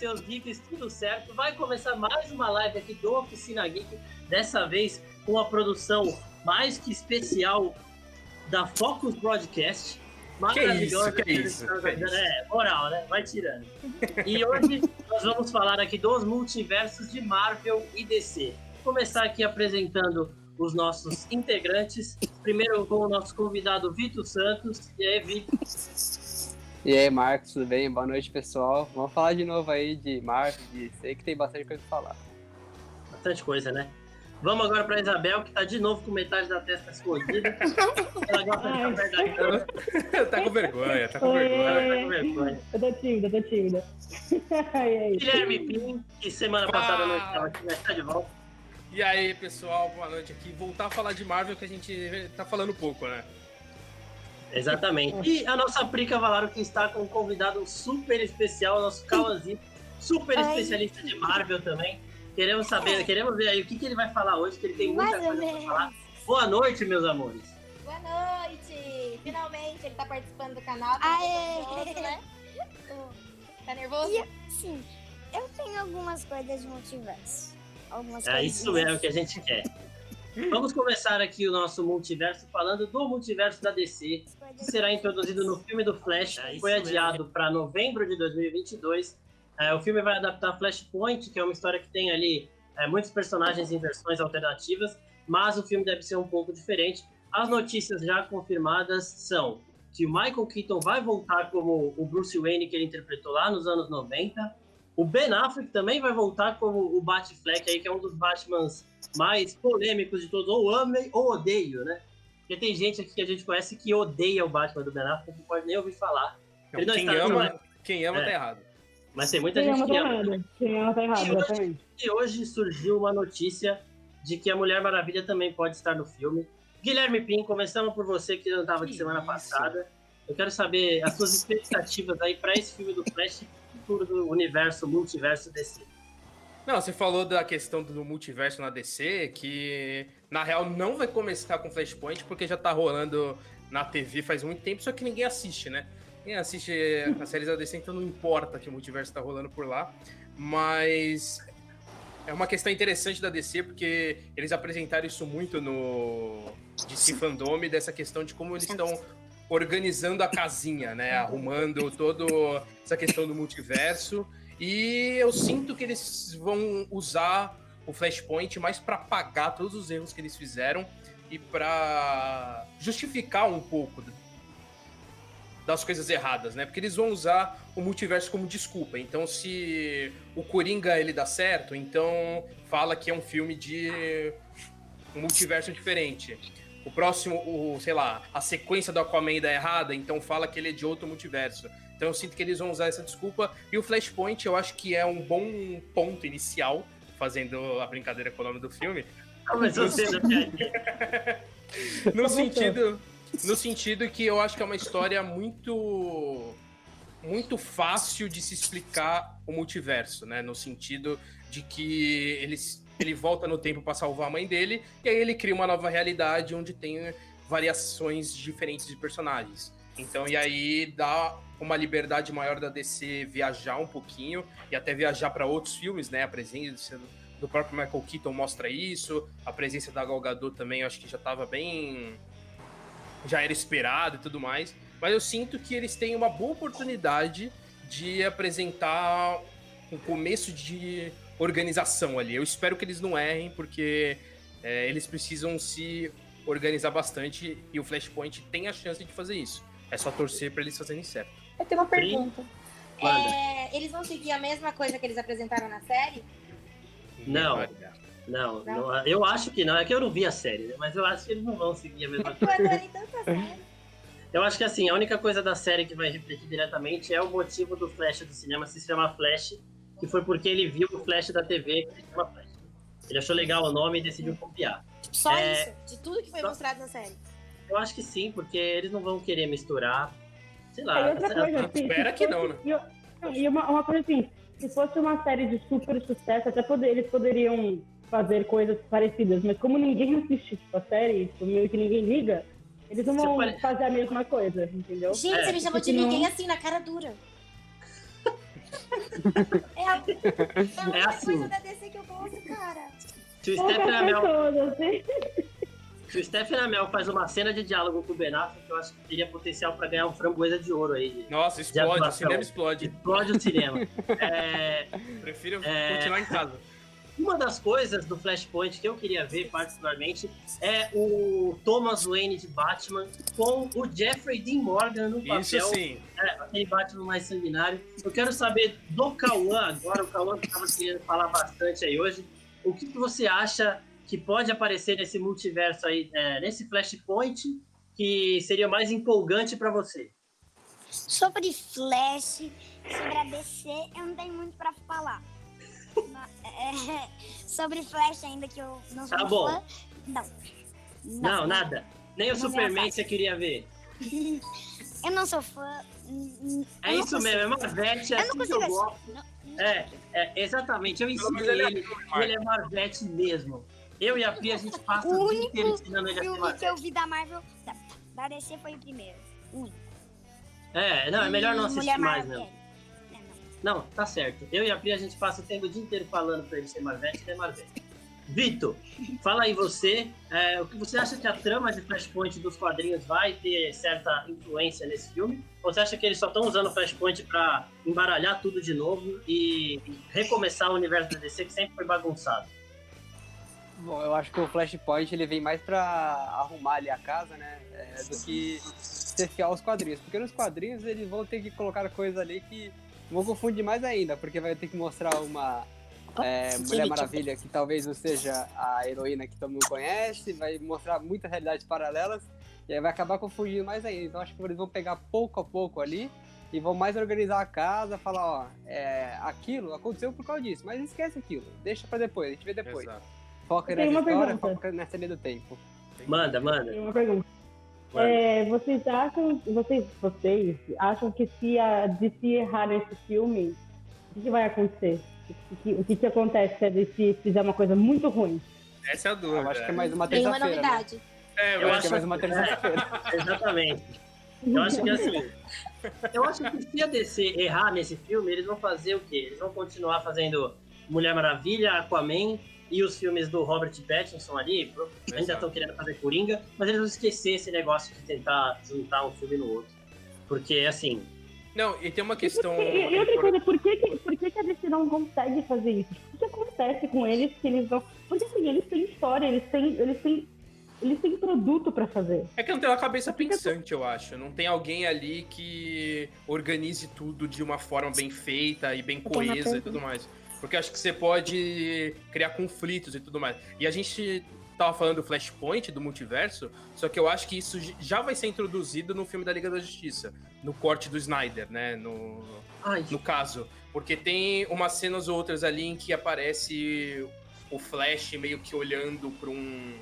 seus geeks, tudo certo? Vai começar mais uma live aqui do Oficina Geek, dessa vez com a produção mais que especial da Focus Broadcast. Maravilhosa. Que isso, que é isso? É, moral, né? Vai tirando. E hoje nós vamos falar aqui dos multiversos de Marvel e DC. Vou começar aqui apresentando os nossos integrantes. Primeiro com o nosso convidado Vitor Santos. E aí, Vitor? E aí, Marcos, tudo bem? Boa noite, pessoal. Vamos falar de novo aí de Marvel, de sei que tem bastante coisa pra falar. Bastante coisa, né? Vamos agora para Isabel, que tá de novo com metade da testa escondida. Ela gosta de ficar Tá com vergonha, tá com vergonha. Tá com vergonha. Eu tô tímida, tô tímida. Guilherme Pim, que semana passada não estava aqui, mas tá de volta. E aí, pessoal, boa noite aqui. Voltar a falar de Marvel, que a gente tá falando pouco, né? Exatamente. E a nossa Prica Valaro, que está com um convidado super especial, nosso Cauãzinho, super Ai. especialista de Marvel também. Queremos saber, é. queremos ver aí o que, que ele vai falar hoje, que ele tem muita Mais coisa para falar. Boa noite, meus amores. Boa noite! Finalmente ele tá participando do canal. Tá nervoso, né? Tá nervoso? sim, eu tenho algumas coisas de multiverso. Algumas é isso mesmo que a gente quer. Vamos começar aqui o nosso multiverso falando do multiverso da DC, que será introduzido no filme do Flash, é que foi adiado para novembro de 2022. É, o filme vai adaptar Flashpoint, que é uma história que tem ali é, muitos personagens em versões alternativas, mas o filme deve ser um pouco diferente. As notícias já confirmadas são que o Michael Keaton vai voltar como o Bruce Wayne que ele interpretou lá nos anos 90. O Ben Affleck também vai voltar como o Batfleck aí, que é um dos Batmans mais polêmicos de todos, ou ame ou odeio, né? Porque tem gente aqui que a gente conhece que odeia o Batman do Ben Affleck, não pode nem ouvir falar. Não, quem, ama, quem ama é. tá errado. Mas tem muita quem gente ama que tá ama. Errado. Quem ama tá errado, e hoje, e hoje surgiu uma notícia de que a Mulher Maravilha também pode estar no filme. Guilherme Pim, começamos por você que não estava aqui semana isso? passada. Eu quero saber as suas expectativas aí para esse filme do Flash futuro do universo, multiverso DC. Não, você falou da questão do multiverso na DC, que na real não vai começar com Flashpoint, porque já tá rolando na TV faz muito tempo, só que ninguém assiste, né? Quem assiste as séries da DC, então não importa que o multiverso tá rolando por lá. Mas é uma questão interessante da DC, porque eles apresentaram isso muito no DC Fandom, dessa questão de como eles estão organizando a casinha, né? Arrumando toda essa questão do multiverso. E eu sinto que eles vão usar o Flashpoint mais para pagar todos os erros que eles fizeram e para justificar um pouco das coisas erradas, né? Porque eles vão usar o multiverso como desculpa. Então, se o Coringa ele dá certo, então fala que é um filme de um multiverso diferente. O próximo, o, sei lá, a sequência do Aquaman dá errada, então fala que ele é de outro multiverso. Então eu sinto que eles vão usar essa desculpa. E o Flashpoint eu acho que é um bom ponto inicial, fazendo a brincadeira com o nome do filme. Começou sendo No sentido. No sentido que eu acho que é uma história muito. Muito fácil de se explicar o multiverso, né? No sentido de que eles, ele volta no tempo para salvar a mãe dele, e aí ele cria uma nova realidade onde tem variações diferentes de personagens. Então, e aí dá uma liberdade maior da DC viajar um pouquinho e até viajar para outros filmes, né? A presença do próprio Michael Keaton mostra isso, a presença da Gal Gadot também, eu acho que já estava bem já era esperado e tudo mais, mas eu sinto que eles têm uma boa oportunidade de apresentar um começo de organização ali. Eu espero que eles não errem, porque é, eles precisam se organizar bastante e o Flashpoint tem a chance de fazer isso. É só torcer para eles fazerem certo. Eu tenho uma pergunta. É, eles vão seguir a mesma coisa que eles apresentaram na série? Não. Não, não, não, eu acho que não. É que eu não vi a série, né? mas eu acho que eles não vão seguir a mesma coisa. Eu adorei tanta série. Eu acho que assim, a única coisa da série que vai refletir diretamente é o motivo do Flash do cinema se chama Flash, que foi porque ele viu o Flash da TV que se chama Flash. Ele achou legal o nome e decidiu copiar. Só é... isso? De tudo que foi Só... mostrado na série? Eu acho que sim, porque eles não vão querer misturar Sei lá. Outra coisa, assim, espera que não, né? E uma, uma coisa assim, se fosse uma série de super sucesso, até poder, eles poderiam fazer coisas parecidas, mas como ninguém assiste tipo, a série, tipo, meio que ninguém liga, eles não vão pare... fazer a mesma coisa, entendeu? Gente, é, você me chamou de ninguém assim, na cara dura. É, a, é, É assim. coisa da DC que eu gosto, cara. Se o Stephen Amell, assim. se o Stephen Amell faz uma cena de diálogo com o Ben Affleck, eu acho que teria potencial pra ganhar um framboesa de ouro aí. de- Nossa, explode, o cinema explode. Explode o cinema. É, Prefiro É. continuar em casa. Uma das coisas do Flashpoint que eu queria ver particularmente é o Thomas Wayne de Batman com o Jeffrey Dean Morgan no papel. Isso sim. É, aquele Batman mais sanguinário. Eu quero saber do Cauã agora, o Cauã que estava querendo falar bastante aí hoje. O que, que você acha que pode aparecer nesse multiverso aí, é, nesse Flashpoint, que seria mais empolgante para você? Sobre Flash, sobre a DC, eu não tenho muito pra falar. É, sobre Flash ainda que eu não sou Tá bom. fã. Não. Não, nada. Nem o Não Superman você queria ver. Eu não sou fã. É não isso consigo. mesmo, é Marvete, é Eu não assim que eu gosto. Não- É, é, exatamente. Eu ensino ele é ele, ele é Marvete mesmo. Eu e a Pri, a gente passa O o dia único inteiro ensinando ele a ser filme que Marvete. eu vi da Marvel, da, da DC foi o primeiro. O único. É, não, é melhor não assistir Mulher mais, Maravilha. não. Não. Tá certo. Eu e a Pri, a gente passa o tempo o dia inteiro falando pra ele ser Marvete, ele é Marvete. Vitor, fala aí você, é, o que você acha que a trama de Flashpoint dos quadrinhos vai ter certa influência nesse filme? Ou você acha que eles só estão usando o Flashpoint pra embaralhar tudo de novo e recomeçar o universo da DC que sempre foi bagunçado? Bom, eu acho que o Flashpoint ele vem mais pra arrumar ali a casa, né? é, do que ser fiel aos quadrinhos. Porque nos quadrinhos eles vão ter que colocar coisas ali que vão confundir mais ainda, porque vai ter que mostrar uma é, Mulher Maravilha que talvez não seja a heroína que todo mundo conhece, vai mostrar muitas realidades paralelas e aí vai acabar confundindo mais ainda. Então acho que eles vão pegar pouco a pouco ali e vão mais organizar a casa, falar, ó, é, aquilo aconteceu por causa disso, mas esquece aquilo, deixa pra depois, a gente vê depois. Exato. Foca uma história, pergunta. foca nessa linha do tempo. Manda, manda. Tem uma pergunta. É, vocês acham, vocês, vocês acham que se a DC errar nesse filme, o que, que vai acontecer? O que, o que, que acontece se a DC fizer uma coisa muito ruim? Essa é a dúvida. Eu acho que é mais uma Tem uma. Né? novidade. É, Eu eu Eu acho acho que é mais uma terça-feira. Exatamente. Eu acho que assim. Eu acho que se a DC errar nesse filme, eles vão fazer o quê? Eles vão continuar fazendo Mulher Maravilha, Aquaman e os filmes do Robert Pattinson ali. pro- Ainda Exato. estão querendo fazer Coringa, mas eles vão esquecer esse negócio de tentar juntar um filme no outro. Porque, assim, Não, e tem uma questão. E, e outra coisa, por que, que, por que, que a DC não consegue fazer isso? O que acontece com eles que eles não. Porque assim, eles têm história, eles têm. Eles têm, eles têm produto pra fazer. É que não tem uma cabeça pensante, eu acho. Não tem alguém ali que organize tudo de uma forma bem feita e bem coesa e tudo mais. Porque acho que você pode criar conflitos e tudo mais. E a gente tava falando do Flashpoint, do multiverso, só que eu acho que isso já vai ser introduzido no filme da Liga da Justiça, no corte do Snyder, né? No, ai, no caso. Porque tem umas cenas ou outras ali em que aparece o Flash meio que olhando para um,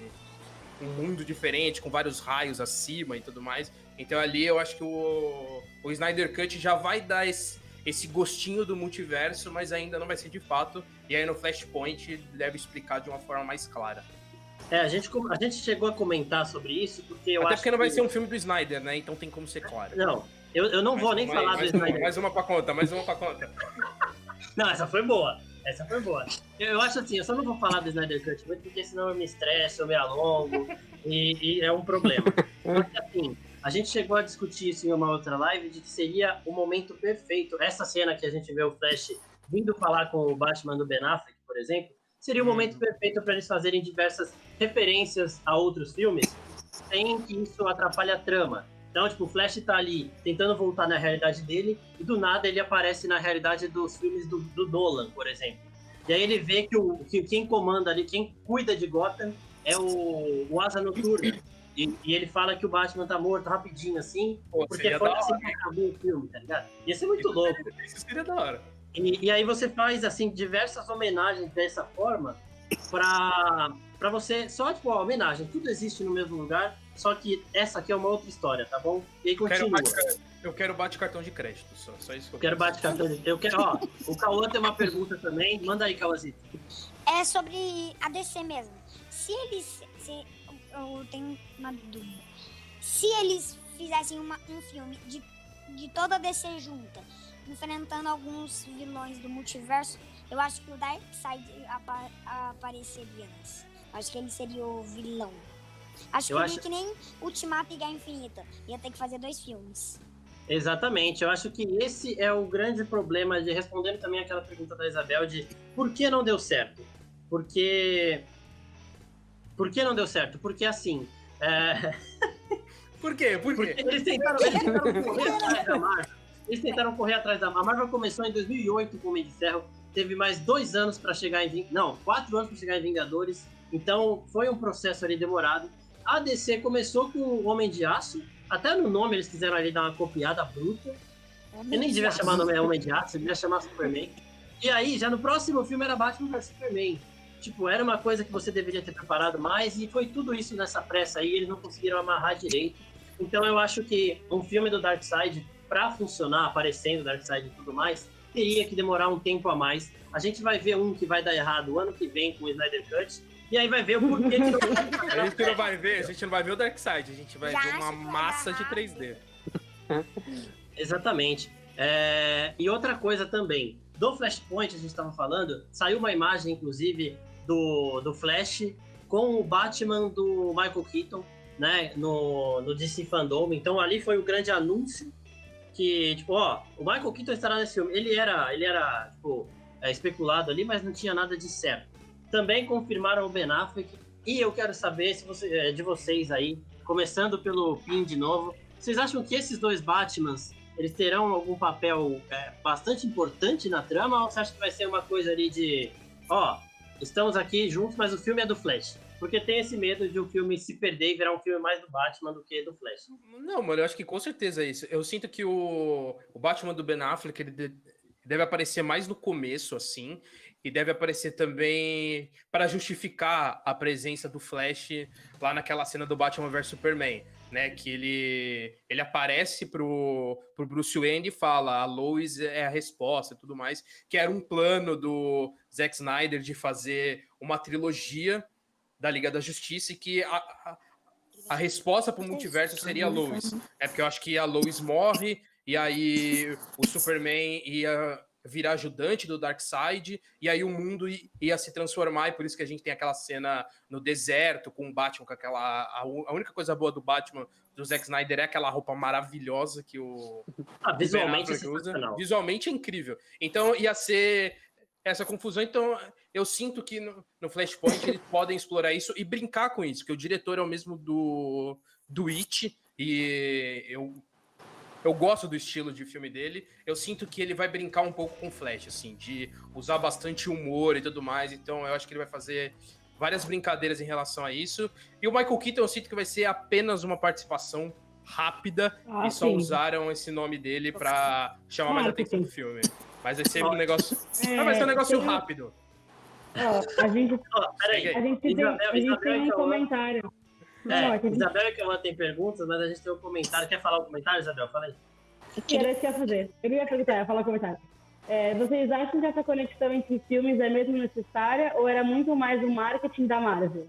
um mundo diferente, com vários raios acima e tudo mais. Então ali eu acho que o, o Snyder Cut já vai dar esse, esse gostinho do multiverso, mas ainda não vai ser de fato. E aí no Flashpoint deve explicar de uma forma mais clara. é, a gente, a gente chegou a comentar sobre isso, porque eu Até acho porque não vai que- ser um filme do Snyder, né? Então tem como ser claro. Não, eu, eu não vou nem mais, falar mais do Snyder. mais uma pra conta, mais uma pra conta. Não, essa foi boa. Essa foi boa. Eu, eu acho assim, eu só não vou falar do Snyder Cut muito, porque senão eu me estresso, eu me alongo, e, e é um problema. Porque assim, a gente chegou a discutir isso em uma outra live, de que seria o momento perfeito. Essa cena que a gente vê o Flash vindo falar com o Batman do Ben Affleck, por exemplo, seria o Uhum. momento perfeito para eles fazerem diversas referências a outros filmes, sem que isso atrapalhe a trama. Então, tipo, o Flash tá ali tentando voltar na realidade dele e do nada ele aparece na realidade dos filmes do, do Nolan, por exemplo. E aí ele vê que, o, que quem comanda ali, quem cuida de Gotham é o, o Asa Noturna. E, e ele fala que o Batman tá morto rapidinho assim, Pô, porque foi assim hora. que acabou o filme, tá ligado? Ia ser muito louco. Isso seria da hora. E, e aí você faz, assim, diversas homenagens dessa forma pra, pra você... Só, tipo, ó, homenagem. Tudo existe no mesmo lugar, só que essa aqui é uma outra história, tá bom? E aí quero, continua. eu quero bate cartão de crédito, só, só isso que eu quero bate cartão de... Eu quero, ó, o Cauã tem uma pergunta também. Manda aí, Cauãzito. É sobre a DC mesmo. Se eles. Se, eu, tenho uma dúvida. Se eles fizessem uma, um filme de, de toda a DC junta, enfrentando alguns vilões do multiverso, eu acho que o Darkseid apa apareceria nessa. Acho que ele seria o vilão. Acho eu que acho... que nem Ultimato e Guerra Infinita. Ia ter que fazer dois filmes. Exatamente, eu acho que esse é o grande problema de respondendo também aquela pergunta da Isabel de por que não deu certo? Porque. Por que não deu certo? Porque assim. É... Por quê? Por quê? Porque eles tentaram, eles tentaram correr atrás da Marvel. Eles tentaram correr atrás da Marvel. A Marvel começou em 2008 com o Homem de Ferro. Teve mais dois anos para chegar em. Não, quatro anos para chegar em Vingadores. Então foi um processo ali demorado. A DC começou com o Homem de Aço. Até no nome eles quiseram ali dar uma copiada bruta. Eu nem devia chamar o nome Homem de Aço, eu devia chamar Superman. E aí, já no próximo filme era Batman vs Superman. Tipo, era uma coisa que você deveria ter preparado mais e foi tudo isso nessa pressa aí, eles não conseguiram amarrar direito. Então eu acho que um filme do Darkseid, para funcionar, aparecendo Darkseid e tudo mais, teria que demorar um tempo a mais. A gente vai ver um que vai dar errado o ano que vem com o Snyder Cut, e aí vai ver o porquê que não A gente não vai ver, a gente não vai ver o Darkseid, a gente vai Já ver uma massa de 3D. Exatamente. É... E outra coisa também, do Flashpoint a gente estava falando, saiu uma imagem, inclusive, do, do Flash com o Batman do Michael Keaton, né, no, no DC Fandom. Então ali foi o grande anúncio que, tipo, ó, o Michael Keaton estará nesse filme. Ele era, ele era, tipo, é, especulado ali, mas não tinha nada de certo. Também confirmaram o Ben Affleck. E eu quero saber se você, é, de vocês aí, começando pelo Pin de novo, vocês acham que esses dois Batmans eles terão algum papel é, bastante importante na trama ou você acha que vai ser uma coisa ali de, ó, estamos aqui juntos, mas o filme é do Flash? Porque tem esse medo de o filme se perder e virar um filme mais do Batman do que do Flash. Não, mano, eu acho que com certeza é isso. Eu sinto que o, o Batman do Ben Affleck ele deve aparecer mais no começo, assim, e deve aparecer também para justificar a presença do Flash lá naquela cena do Batman vs Superman, né? Que ele, ele aparece pro, pro Bruce Wayne e fala: a Lois é a resposta e tudo mais, que era um plano do Zack Snyder de fazer uma trilogia da Liga da Justiça e que a, a, a resposta para o multiverso seria a Lois. É porque eu acho que a Lois morre e aí o Superman ia virar ajudante do Darkseid e aí o mundo ia se transformar e por isso que a gente tem aquela cena no deserto com o Batman com aquela a, a única coisa boa do Batman do Zack Snyder é aquela roupa maravilhosa que o ah, visualmente é usa. Visualmente é incrível. Então ia ser essa confusão. Então, eu sinto que no, no Flashpoint eles podem explorar isso e brincar com isso, que o diretor é o mesmo do, do It, e eu, eu gosto do estilo de filme dele. Eu sinto que ele vai brincar um pouco com o Flash, assim, de usar bastante humor e tudo mais. Então, eu acho que ele vai fazer várias brincadeiras em relação a isso. E o Michael Keaton, eu sinto que vai ser apenas uma participação rápida ah, e só sim. usaram esse nome dele para chamar mais atenção do filme. Mas vai ser um negócio. É, vai ser um negócio rápido. Ó, a gente, peraí. A gente tem, Isabel, a gente Isabel tem um comentário. É, Não, Isabel e Kawan tem perguntas, mas a gente tem um comentário. Quer falar um comentário, Isabel? Fala aí. Era isso que ia fazer. Eu ia perguntar, ia falar um comentário. É, vocês acham que essa conexão entre filmes é mesmo necessária ou era muito mais o marketing da Marvel?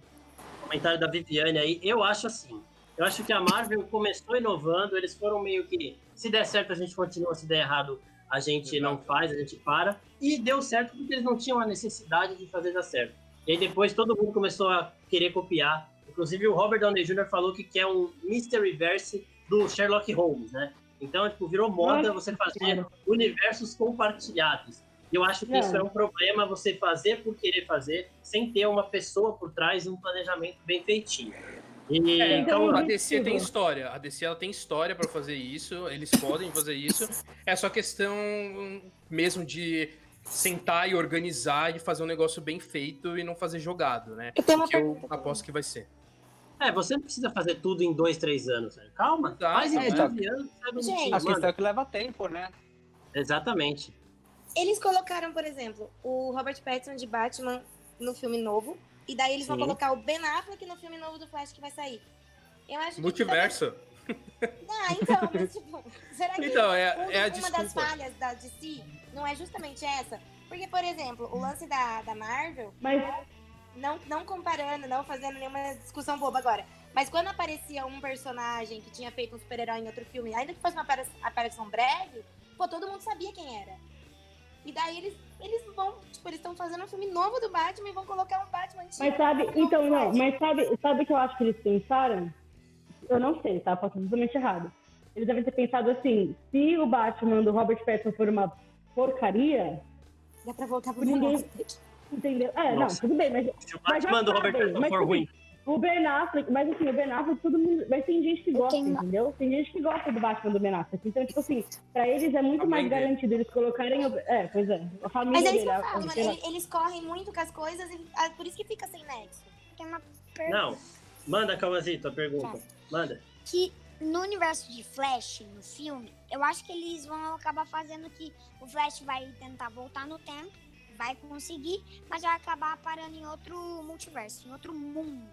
Comentário da Viviane aí. Eu acho assim. Eu acho que a Marvel começou inovando, eles foram meio que. Se der certo, a gente continua, se der errado, a gente não faz, a gente para. E deu certo porque eles não tinham a necessidade de fazer dar certo. E aí depois todo mundo começou a querer copiar. Inclusive o Robert Downey Jr. falou que quer um Mystery Verse do Sherlock Holmes, né? Então, tipo, virou moda você fazer universos compartilhados. E eu acho que é. isso é um problema, você fazer por querer fazer, sem ter uma pessoa por trás e um planejamento bem feitinho. E, é, então, a DC tem história. A DC ela tem história para fazer isso. Eles podem fazer isso. É só questão mesmo de sentar e organizar e fazer um negócio bem feito e não fazer jogado, né? Eu que eu aposto que vai ser. É, você não precisa fazer tudo em dois, três anos. Velho. Calma, Exato, faz em 15 é, anos. Gente, a questão é que leva tempo, né? Exatamente. Eles colocaram, por exemplo, o Robert Pattinson de Batman no filme novo. E daí eles Sim. vão colocar o Ben Affleck no filme novo do Flash que vai sair. Eu acho Multiverso. Que Ah, então, mas tipo, será que então, é, é uma desculpa. das falhas da DC não é justamente essa? Porque, por exemplo, o lance da, da Marvel, mas... não, não comparando, não fazendo nenhuma discussão boba agora, mas quando aparecia um personagem que tinha feito um super-herói em outro filme, ainda que fosse uma aparição breve, pô, todo mundo sabia quem era. E daí eles, eles vão, tipo, eles estão fazendo um filme novo do Batman e vão colocar um Batman antigo. Mas sabe, então, não, mas sabe, sabe o que eu acho que eles pensaram? Eu não sei, tá? Posso totalmente errado. Eles devem ter pensado assim, se o Batman do Robert Pattinson for uma porcaria... Dá pra voltar pro ninguém... Entendeu? É, Nossa. não, tudo bem, mas... Se o Batman do Robert Pattinson for ruim... O Ben Affleck, mas assim, o Ben Affleck, todo mundo. Mas tem gente que gosta, entendeu? Tem gente que gosta do Batman do Ben Affleck. Então, tipo assim, pra eles é muito mais garantido eles colocarem. O... É, pois é. A família mas eles dele. Falam, a... eles, eles correm muito com as coisas, e, ah, por isso que fica sem nexo. Tem uma pergunta. Não, manda, Calmazinho, tua pergunta. Tá. Manda. Que no universo de Flash, no filme, eu acho que eles vão acabar fazendo que o Flash vai tentar voltar no tempo, vai conseguir, mas vai acabar parando em outro multiverso, em outro mundo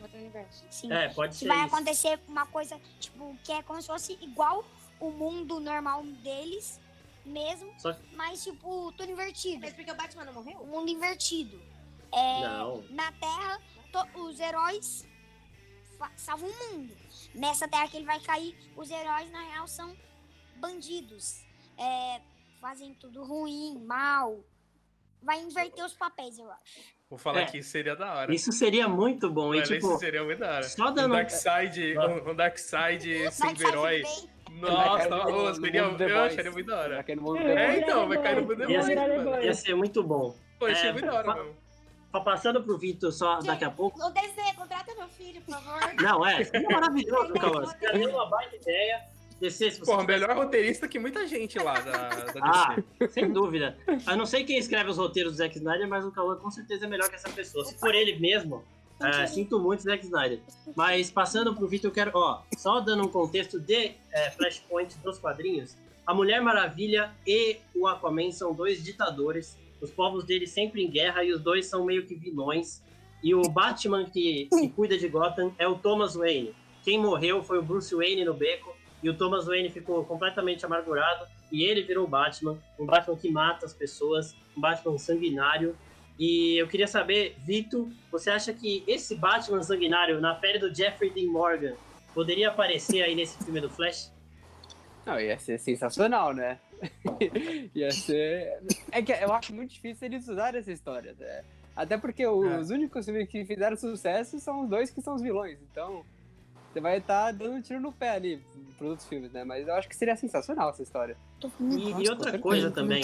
outro universo. Sim. É, pode ser. Vai isso. acontecer uma coisa, tipo, que é como se fosse igual o mundo normal deles mesmo, Só... mas tipo, tudo invertido. Mas porque o Batman não morreu? O mundo invertido. É, não. Na Terra, to, os heróis salvam o mundo. Nessa Terra que ele vai cair, os heróis, na real, são bandidos. É, fazem tudo ruim, mal. Vai inverter os papéis, eu acho. Vou falar é, que isso seria da hora. Isso seria muito bom. E, tipo, isso seria muito da hora. Só dando... Um Darkseid, um, um Darkseid sendo herói. Nossa, oh, seria, eu acharia muito da hora. É, então, vai cair no mundo ia, ser, ia ser muito bom. Pô, achei é, muito da hora, mano. Passando pro Vitor só daqui a pouco. O DC, contrata meu filho, por favor. Não, é, seria maravilhoso, Carlos. Deu uma baita ideia. DC, se você Pô, melhor roteirista que muita gente lá da, da DC. Ah, sem dúvida. Eu não sei quem escreve os roteiros do Zack Snyder, mas o Cauã com certeza é melhor que essa pessoa. Se for ele mesmo, é, sinto muito, Zack Snyder. Mas passando pro Vitor, eu quero, ó, só dando um contexto de é, Flashpoint dos quadrinhos, a Mulher Maravilha e o Aquaman são dois ditadores. Os povos deles sempre em guerra e os dois são meio que vilões. E o Batman que, que cuida de Gotham é o Thomas Wayne. Quem morreu foi o Bruce Wayne no beco e o Thomas Wayne ficou completamente amargurado e ele virou o Batman, um Batman que mata as pessoas, um Batman sanguinário. E eu queria saber, Vitor, você acha que esse Batman sanguinário na pele do Jeffrey Dean Morgan poderia aparecer aí nesse filme do Flash? Não, ia ser sensacional, né? ia ser. É que eu acho muito difícil eles usarem essa história. Né? Até porque os é. únicos filmes que fizeram sucesso são os dois que são os vilões. Então, você vai estar tá dando um tiro no pé ali para outros filmes, né? Mas eu acho que seria sensacional essa história. E, e outra coisa também.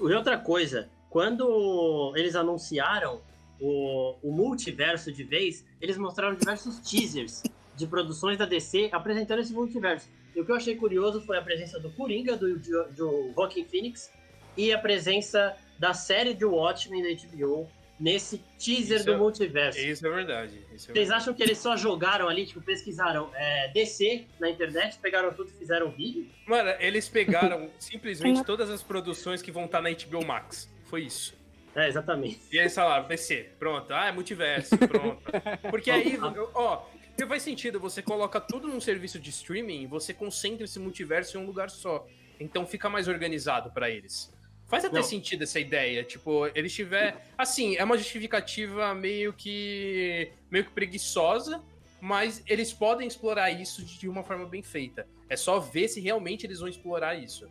E outra coisa, quando eles anunciaram o, o multiverso de vez, eles mostraram diversos teasers de produções da DC apresentando esse multiverso. E o que eu achei curioso foi a presença do Coringa, do, do, do Joaquin Phoenix, e a presença da série de Watchmen da HBO, nesse teaser isso do é, multiverso. Isso é verdade. Isso é Vocês verdade. acham que eles só jogaram ali, tipo, pesquisaram é, DC na internet, pegaram tudo e fizeram vídeo? Mano, eles pegaram simplesmente todas as produções que vão estar na HBO Max. Foi isso. É, exatamente. E aí falaram, DC, pronto. Ah, é multiverso, pronto. Porque aí, ó, faz sentido, você coloca tudo num serviço de streaming, você concentra esse multiverso em um lugar só. Então fica mais organizado para eles. Faz até não. sentido essa ideia. Tipo, eles tiver. Assim, é uma justificativa meio que. meio que preguiçosa, mas eles podem explorar isso de uma forma bem feita. É só ver se realmente eles vão explorar isso.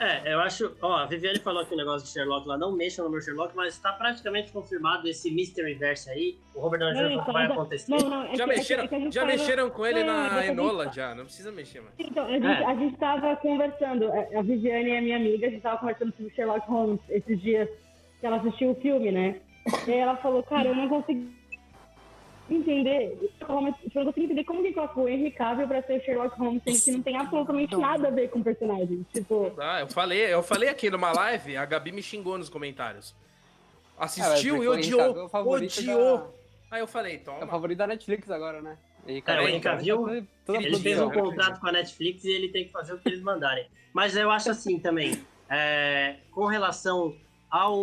É, eu acho. Ó, a Viviane falou que o negócio de Sherlock lá não mexa no meu Sherlock, mas está praticamente confirmado esse Mystery Verse aí. O Robert Downey Jr. Então, vai acontecer. Não, não, é já que, mexeram, é que, é que já mexeram com ele não, na Enola, gente... já. Não precisa mexer mais. Então, a gente, é. a gente tava conversando. A Viviane é minha amiga, a gente tava conversando sobre Sherlock Holmes esses dias que ela assistiu o filme, né? E ela falou, cara, eu não consegui entender, eu não consigo entender como que colocou o Henry Cavill pra ser Sherlock Holmes, sendo que não tem absolutamente nada a ver com o personagem. Tipo... Ah, eu falei, eu falei aqui numa live, a Gabi me xingou nos comentários. Assistiu é, e odiou, odiou. Da... Aí eu falei, toma. É o favorito da Netflix agora, né? Henry Cavill, é, o Henry Cavill, ele fez um contrato com a Netflix e ele tem que fazer o que eles mandarem. Mas eu acho assim também, é, com relação ao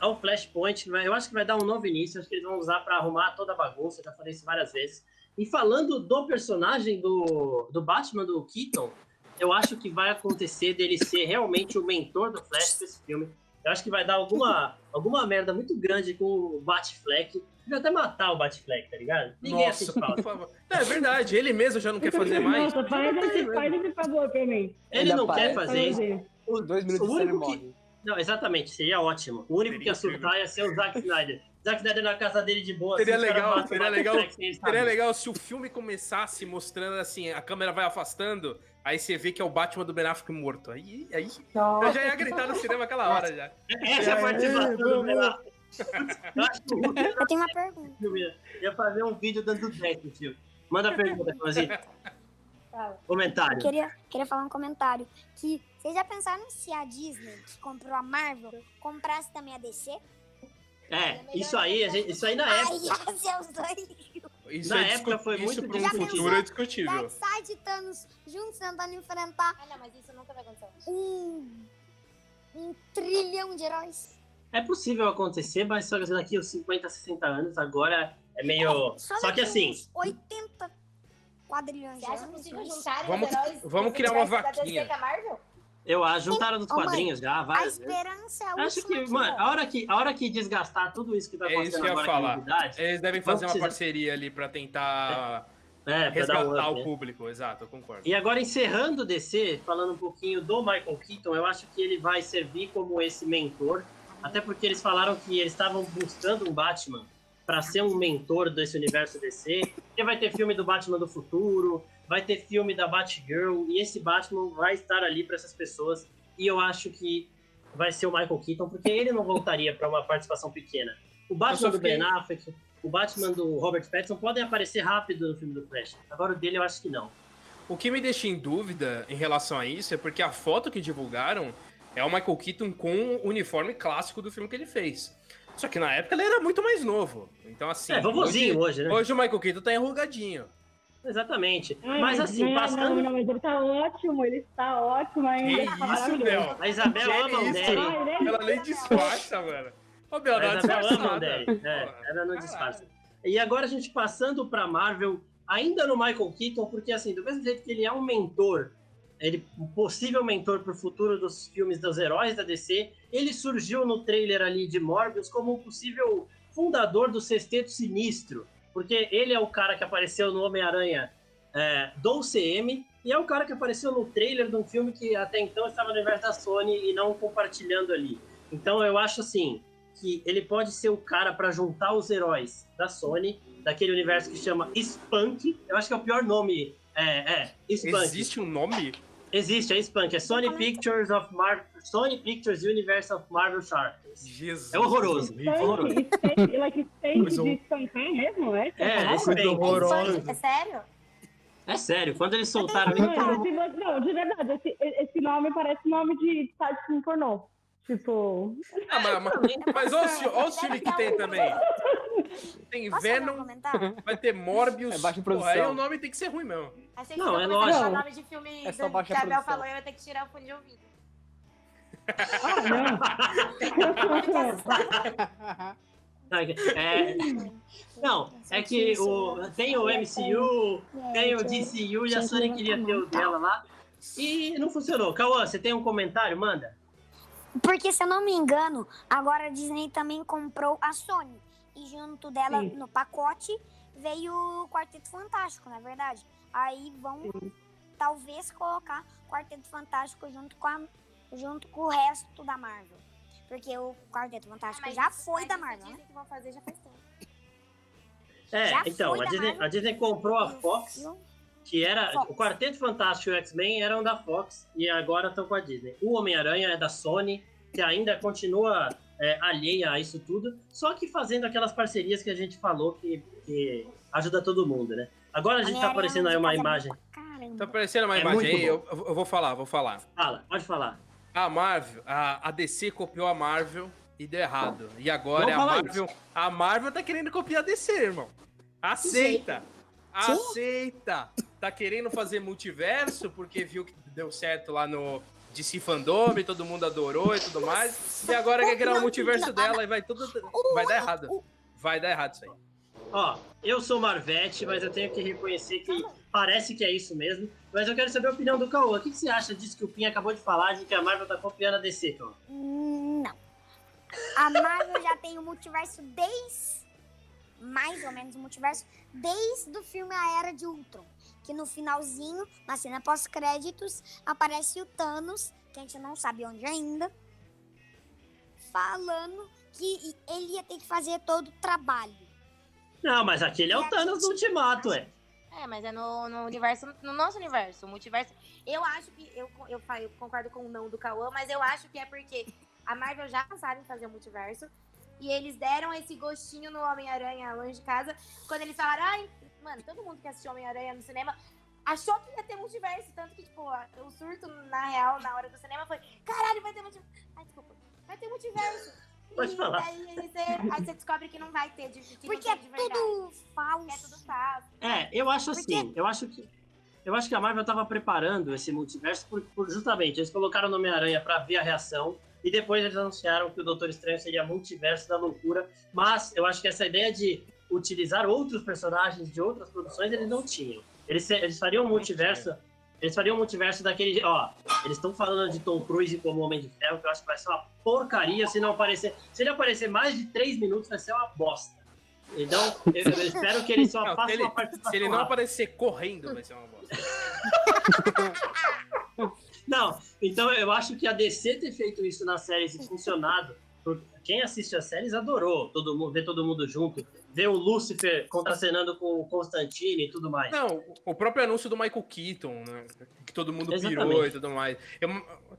ao Flashpoint, eu acho que vai dar um novo início, acho que eles vão usar para arrumar toda a bagunça, já falei isso várias vezes. E falando do personagem do, do Batman, do Keaton, eu acho que vai acontecer dele ser realmente o mentor do Flash desse filme. Eu acho que vai dar alguma, alguma merda muito grande com o Batfleck. Podia até matar o Batfleck, tá ligado? Ninguém Nossa, assiste por favor. Não, é verdade, ele mesmo já não quer fazer mais. Nossa, faz esse, esse favor pra mim. Ele, não quer fazer isso. O, Dois o minutos ele único morre. que... Não, exatamente, seria ótimo. O único Seria que ia surtar ia ser o Zack Snyder. Zack Snyder na casa dele de boa. Seria assim, legal, matam seria legal, Seria legal se o filme começasse mostrando assim, a câmera vai afastando, aí você vê que é o Batman do Ben Affleck morto. Aí, aí eu já ia gritar no cinema aquela hora já. Essa é a participação do Ben Affleck. Eu acho que o Hulk Eu tenho uma pergunta. ia fazer um vídeo dando 10 no filme. Manda a pergunta, Fãzinho. Fala. Eu Comentário. queria, queria falar um comentário. Que vocês já pensaram se a Disney, que comprou a Marvel, comprasse também a DC? É, isso aí, a gente- isso aí na Aí época. ia ser os dois. Isso Na é época foi muito um difícil. futuro é discutível. Darkseid e Thanos juntos tentando enfrentar Ah, não, mas isso nunca vai acontecer. um, um trilhão de heróis. É possível acontecer, mas só que daqui uns 50, 60 anos, agora é meio. Só que daqui assim, uns 80 quadrilhões Você de acha anos. possível mas- juntar Vamos- os heróis vamos criar uma universo da vaquinha. DC Marvel? Eu acho, juntaram nos Ô, mãe, quadrinhos já, A várias vezes. esperança é a Acho última que, mano, que a hora que, a hora que desgastar tudo isso que tá É isso acontecendo que eu ia agora com a falar. Eles devem fazer uma precisa- parceria ali pra tentar é, pra dar resgatar up, o né? público, exato, eu concordo. E agora, encerrando o DC, falando um pouquinho do Michael Keaton, eu acho que ele vai servir como esse mentor, até porque eles falaram que eles estavam buscando um Batman para ser um mentor desse universo DC, porque vai ter filme do Batman do futuro, vai ter filme da Batgirl, e esse Batman vai estar ali para essas pessoas, e eu acho que vai ser o Michael Keaton, porque ele não voltaria para uma participação pequena. O Batman do Ben Affleck, o Batman do Robert Pattinson podem aparecer rápido no filme do Flash. Agora o dele eu acho que não. O que me deixa em dúvida em relação a isso é porque a foto que divulgaram é o Michael Keaton com o uniforme clássico do filme que ele fez. Só que na época ele era muito mais novo. Então, assim. É, vovozinho hoje, hoje, né? hoje o Michael Keaton tá enrugadinho. Exatamente. Ai, mas assim, não, passando. Não, não, mas ele tá ótimo, ele está ótimo ainda. Que tá isso. Bel? A Isabel Que ama o ele é Ela nem disfarça, mano. Ô, Bel, A dá uma Isabel ama o. É, ela não disfarça. E agora a gente passando pra Marvel, ainda no Michael Keaton, porque assim, do mesmo jeito que ele é um mentor, ele um possível mentor pro futuro dos filmes dos heróis da DC, ele surgiu no trailer ali de Morbius como um possível fundador do Sexteto Sinistro, porque ele é o cara que apareceu no Homem-Aranha é, do UCM, e é o cara que apareceu no trailer de um filme que até então estava no universo da Sony e não compartilhando ali. Então eu acho assim que ele pode ser o cara para juntar os heróis da Sony, daquele universo que chama Spunk. Eu acho que é o pior nome. É, é, Spunk. Existe um nome? Existe, é Spunk. É Sony Pictures of Marvel. Sony Pictures Universe of Marvel Characters. Jesus. É horroroso. horroroso. Stank, like stank de estancar mesmo, é? É, palavra? bem. É sério? É sério, quando eles soltaram ele, Não, se você- não, de verdade, esse, esse nome parece nome de site de pornô. Tipo, Ah, mas, mas, mas olha o os filmes que tem também. Tem Posso um Venom, vai ter Morbius. É baixa Porra, aí produção. o nome tem que ser ruim mesmo. Achei que Não, você é lógico. falar nome de filme É só do baixa que a Bel produção. falou eu ia ter que tirar o fone de ouvido. Ah, É, não, é que o, tem o MCU, tem o DCU e a Sony queria ter o dela lá. E não funcionou. Cauã, você tem um comentário? Manda. Porque, se eu não me engano, agora a Disney também comprou a Sony. E junto dela, Sim. no pacote, veio o Quarteto Fantástico, na verdade. Aí vão, talvez, colocar o Quarteto Fantástico junto com, a, junto com o resto da Marvel. Porque o Quarteto Fantástico Mas já foi da Marvel, né? que vão fazer já faz tempo. É, Já então, foi a da Disney, Marvel. a Disney comprou a Fox, que era. Fox. O Quarteto Fantástico e o X-Men eram da Fox e agora estão com a Disney. O Homem-Aranha é da Sony, que ainda continua é, alheia a isso tudo, só que fazendo aquelas parcerias que a gente falou que, que ajuda todo mundo, né? Agora a gente tá aparecendo aí uma imagem. Tá aparecendo uma É imagem aí, eu, eu vou falar, vou falar. Fala, pode falar. A Marvel, a, a DC copiou a Marvel e deu errado. E agora é a Marvel. A Marvel tá querendo copiar a DC, irmão. Aceita! Aceita! Tá querendo fazer multiverso porque viu que deu certo lá no DC Fandom, e todo mundo adorou e tudo mais. E agora quer criar o multiverso dela e vai tudo. Vai dar errado. Vai dar errado isso aí. Ó, eu sou Marvete, mas eu tenho que reconhecer que parece que é isso mesmo. Mas eu quero saber a opinião do Cauã. O que que você acha disso que o Pinha acabou de falar, de que a Marvel tá copiando a DC, Cauã? Hum, Não. A Marvel já tem o multiverso desde. Mais ou menos o multiverso, desde o filme A Era de Ultron. Que no finalzinho, na cena pós-créditos, aparece o Thanos, que a gente não sabe onde ainda, falando que ele ia ter que fazer todo o trabalho. Não, mas aquele é o Thanos do Ultimato, é. É, mas é no, no universo, no nosso universo. O multiverso. Eu acho que. Eu, eu, eu concordo com o não do Cauã, mas eu acho que é porque a Marvel já sabe fazer o multiverso. E eles deram esse gostinho no Homem-Aranha longe de casa. Quando eles falaram, ai, mano, todo mundo que assistiu Homem-Aranha no cinema achou que ia ter multiverso. Tanto que, tipo, o surto, na real, na hora do cinema foi: caralho, vai ter multiverso. Ai, desculpa. Vai ter multiverso. Pode falar. Aí, você, aí você descobre que não vai ter de, de Porque é tudo falso. É tudo falso. É, eu acho assim, eu acho que. Eu acho que a Marvel estava preparando esse multiverso por, por, justamente, eles colocaram o Homem-Aranha para ver a reação e depois eles anunciaram que o Doutor Estranho seria multiverso da loucura, mas eu acho que essa ideia de utilizar outros personagens de outras produções eles não tinham. Eles, eles fariam um multiverso eles fariam um multiverso daquele. Ó, eles estão falando de Tom Cruise como Homem de Ferro, que eu acho que vai ser uma porcaria se não aparecer. Se ele aparecer mais de três minutos, vai ser uma bosta. Então, eu, eu espero que ele só não, faça ele, uma participação. Se ele não aparecer correndo, vai ser uma bosta. não, então eu acho que a DC ter feito isso na série e funcionado. Quem assiste as séries adorou todo mundo, ver todo mundo junto ver o Lucifer contracenando com o Constantine e tudo mais. Não, o próprio anúncio do Michael Keaton, né? Que todo mundo Exatamente. pirou e tudo mais. Eu,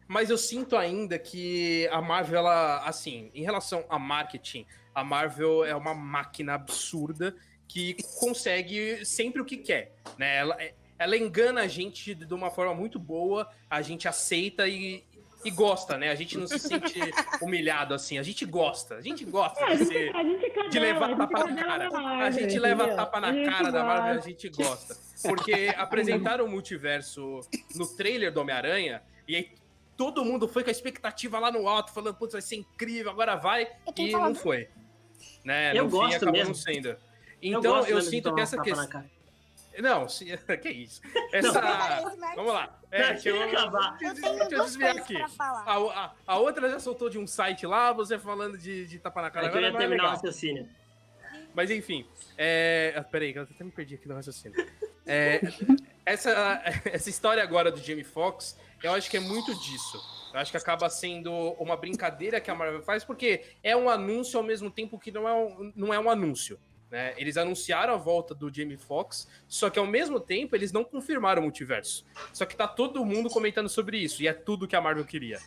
mas eu sinto ainda que a Marvel, ela, assim, em relação a marketing, a Marvel é uma máquina absurda que consegue sempre o que quer, né? Ela, ela engana a gente de uma forma muito boa, a gente aceita e, e gosta, né? A gente não se sente humilhado assim, a gente gosta, a gente gosta é, de, ser, gente, de levar tapa na cara. Marvel, a gente leva entendeu? tapa na cara da Marvel, a gente gosta. Porque apresentaram o multiverso no trailer do Homem-Aranha e aí todo mundo foi com a expectativa lá no alto, falando, putz, vai ser incrível, agora vai, e não foi. Né? Eu no gosto fim, mesmo. sendo. Então eu, eu sinto que essa questão não, que isso. Essa. Vamos lá. É, que eu, eu tenho duas coisas aqui. pra falar. A, a, a, outra já soltou de um site lá, você falando de, de tapa na cara. É eu ia terminar o raciocínio. Mas enfim. É... Ah, peraí, eu até me perdi aqui no raciocínio. É, essa, essa história agora do Jamie Foxx, eu acho que é muito disso. Eu acho que acaba sendo uma brincadeira que a Marvel faz, porque é um anúncio ao mesmo tempo que não é um, não é um anúncio. Né? Eles anunciaram a volta do Jamie Foxx, só que ao mesmo tempo eles não confirmaram o multiverso. Só que tá todo mundo comentando sobre isso, e é tudo que a Marvel queria.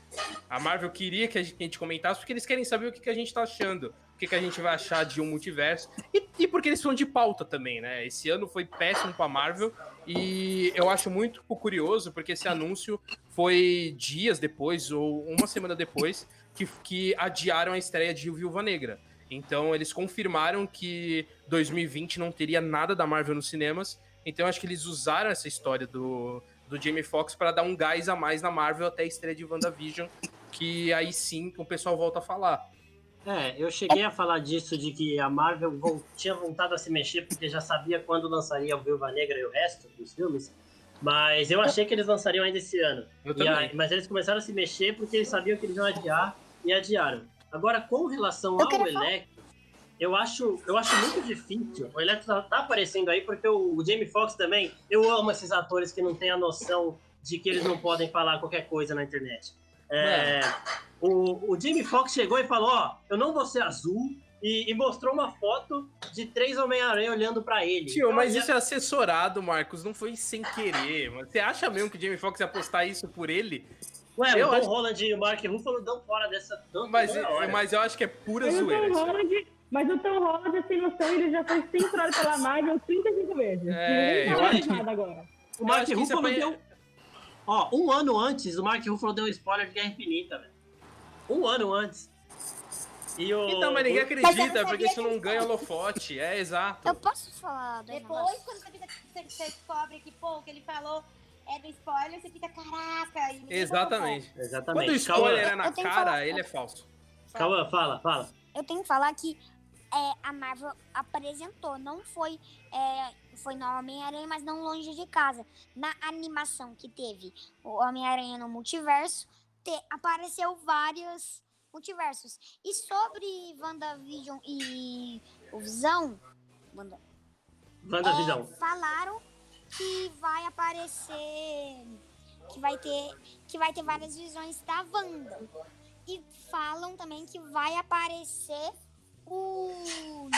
A Marvel queria que a gente comentasse porque eles querem saber o que, que a gente tá achando, o que, que a gente vai achar de um multiverso, e, e porque eles são de pauta também, né? Esse ano foi péssimo pra Marvel, e eu acho muito curioso, porque esse anúncio foi dias depois, ou uma semana depois, que, que adiaram a estreia de Viúva Negra. Então eles confirmaram que 2020 não teria nada da Marvel nos cinemas. Então acho que eles usaram essa história do, do Jamie Foxx para dar um gás a mais na Marvel até a estreia de WandaVision, que aí sim o pessoal volta a falar. É, eu cheguei a falar disso, de que a Marvel tinha vontade a se mexer porque já sabia quando lançaria o Viúva Negra e o resto dos filmes. Mas eu achei que eles lançariam ainda esse ano. Aí, mas eles começaram a se mexer porque eles sabiam que eles iam adiar e adiaram. Agora, com relação ao Electro, eu acho, eu acho muito difícil. O Electro tá, tá aparecendo aí porque o, o Jamie Foxx também. Eu amo esses atores que não têm a noção de que eles não podem falar qualquer coisa na internet. É, o, o Jamie Foxx chegou e falou: Ó, eu não vou ser azul. E, e mostrou uma foto de três Homem-Aranha olhando para ele. Tio, então, mas isso é assessorado, Marcos. Não foi sem querer. Você acha mesmo que o Jamie Foxx ia postar isso por ele? Ué, eu o Tom acho... Holland e o Mark Ruffalo dão fora dessa... Mas, mas eu acho que é pura mas zoeira. O Holland, mas o Tom Holland, sem noção, ele já foi censurado pela Marvel 35 vezes. É, eu acho que... agora. O Mark Ruffalo foi... deu... Ó, um ano antes, o Mark Ruffalo deu um spoiler de Guerra Infinita, velho. Um ano antes. E o... Então, mas ninguém acredita, porque isso não ganha holofote. É, exato. Eu posso falar Depois, quando você, você descobre que, pô, que ele falou é do spoiler, você fica, caraca. Exatamente. Exatamente. Quando o spoiler é na cara, ele é falso. Calma, fala, fala. Eu tenho que falar que é, a Marvel apresentou, não foi, é, foi no Homem-Aranha, mas não longe de casa. Na animação que teve o Homem-Aranha no multiverso, te, apareceu várias multiversos. E sobre WandaVision e o Visão, Wanda, WandaVision. é, falaram que vai aparecer, que vai ter, que vai ter várias visões da Wanda. E falam também que vai aparecer o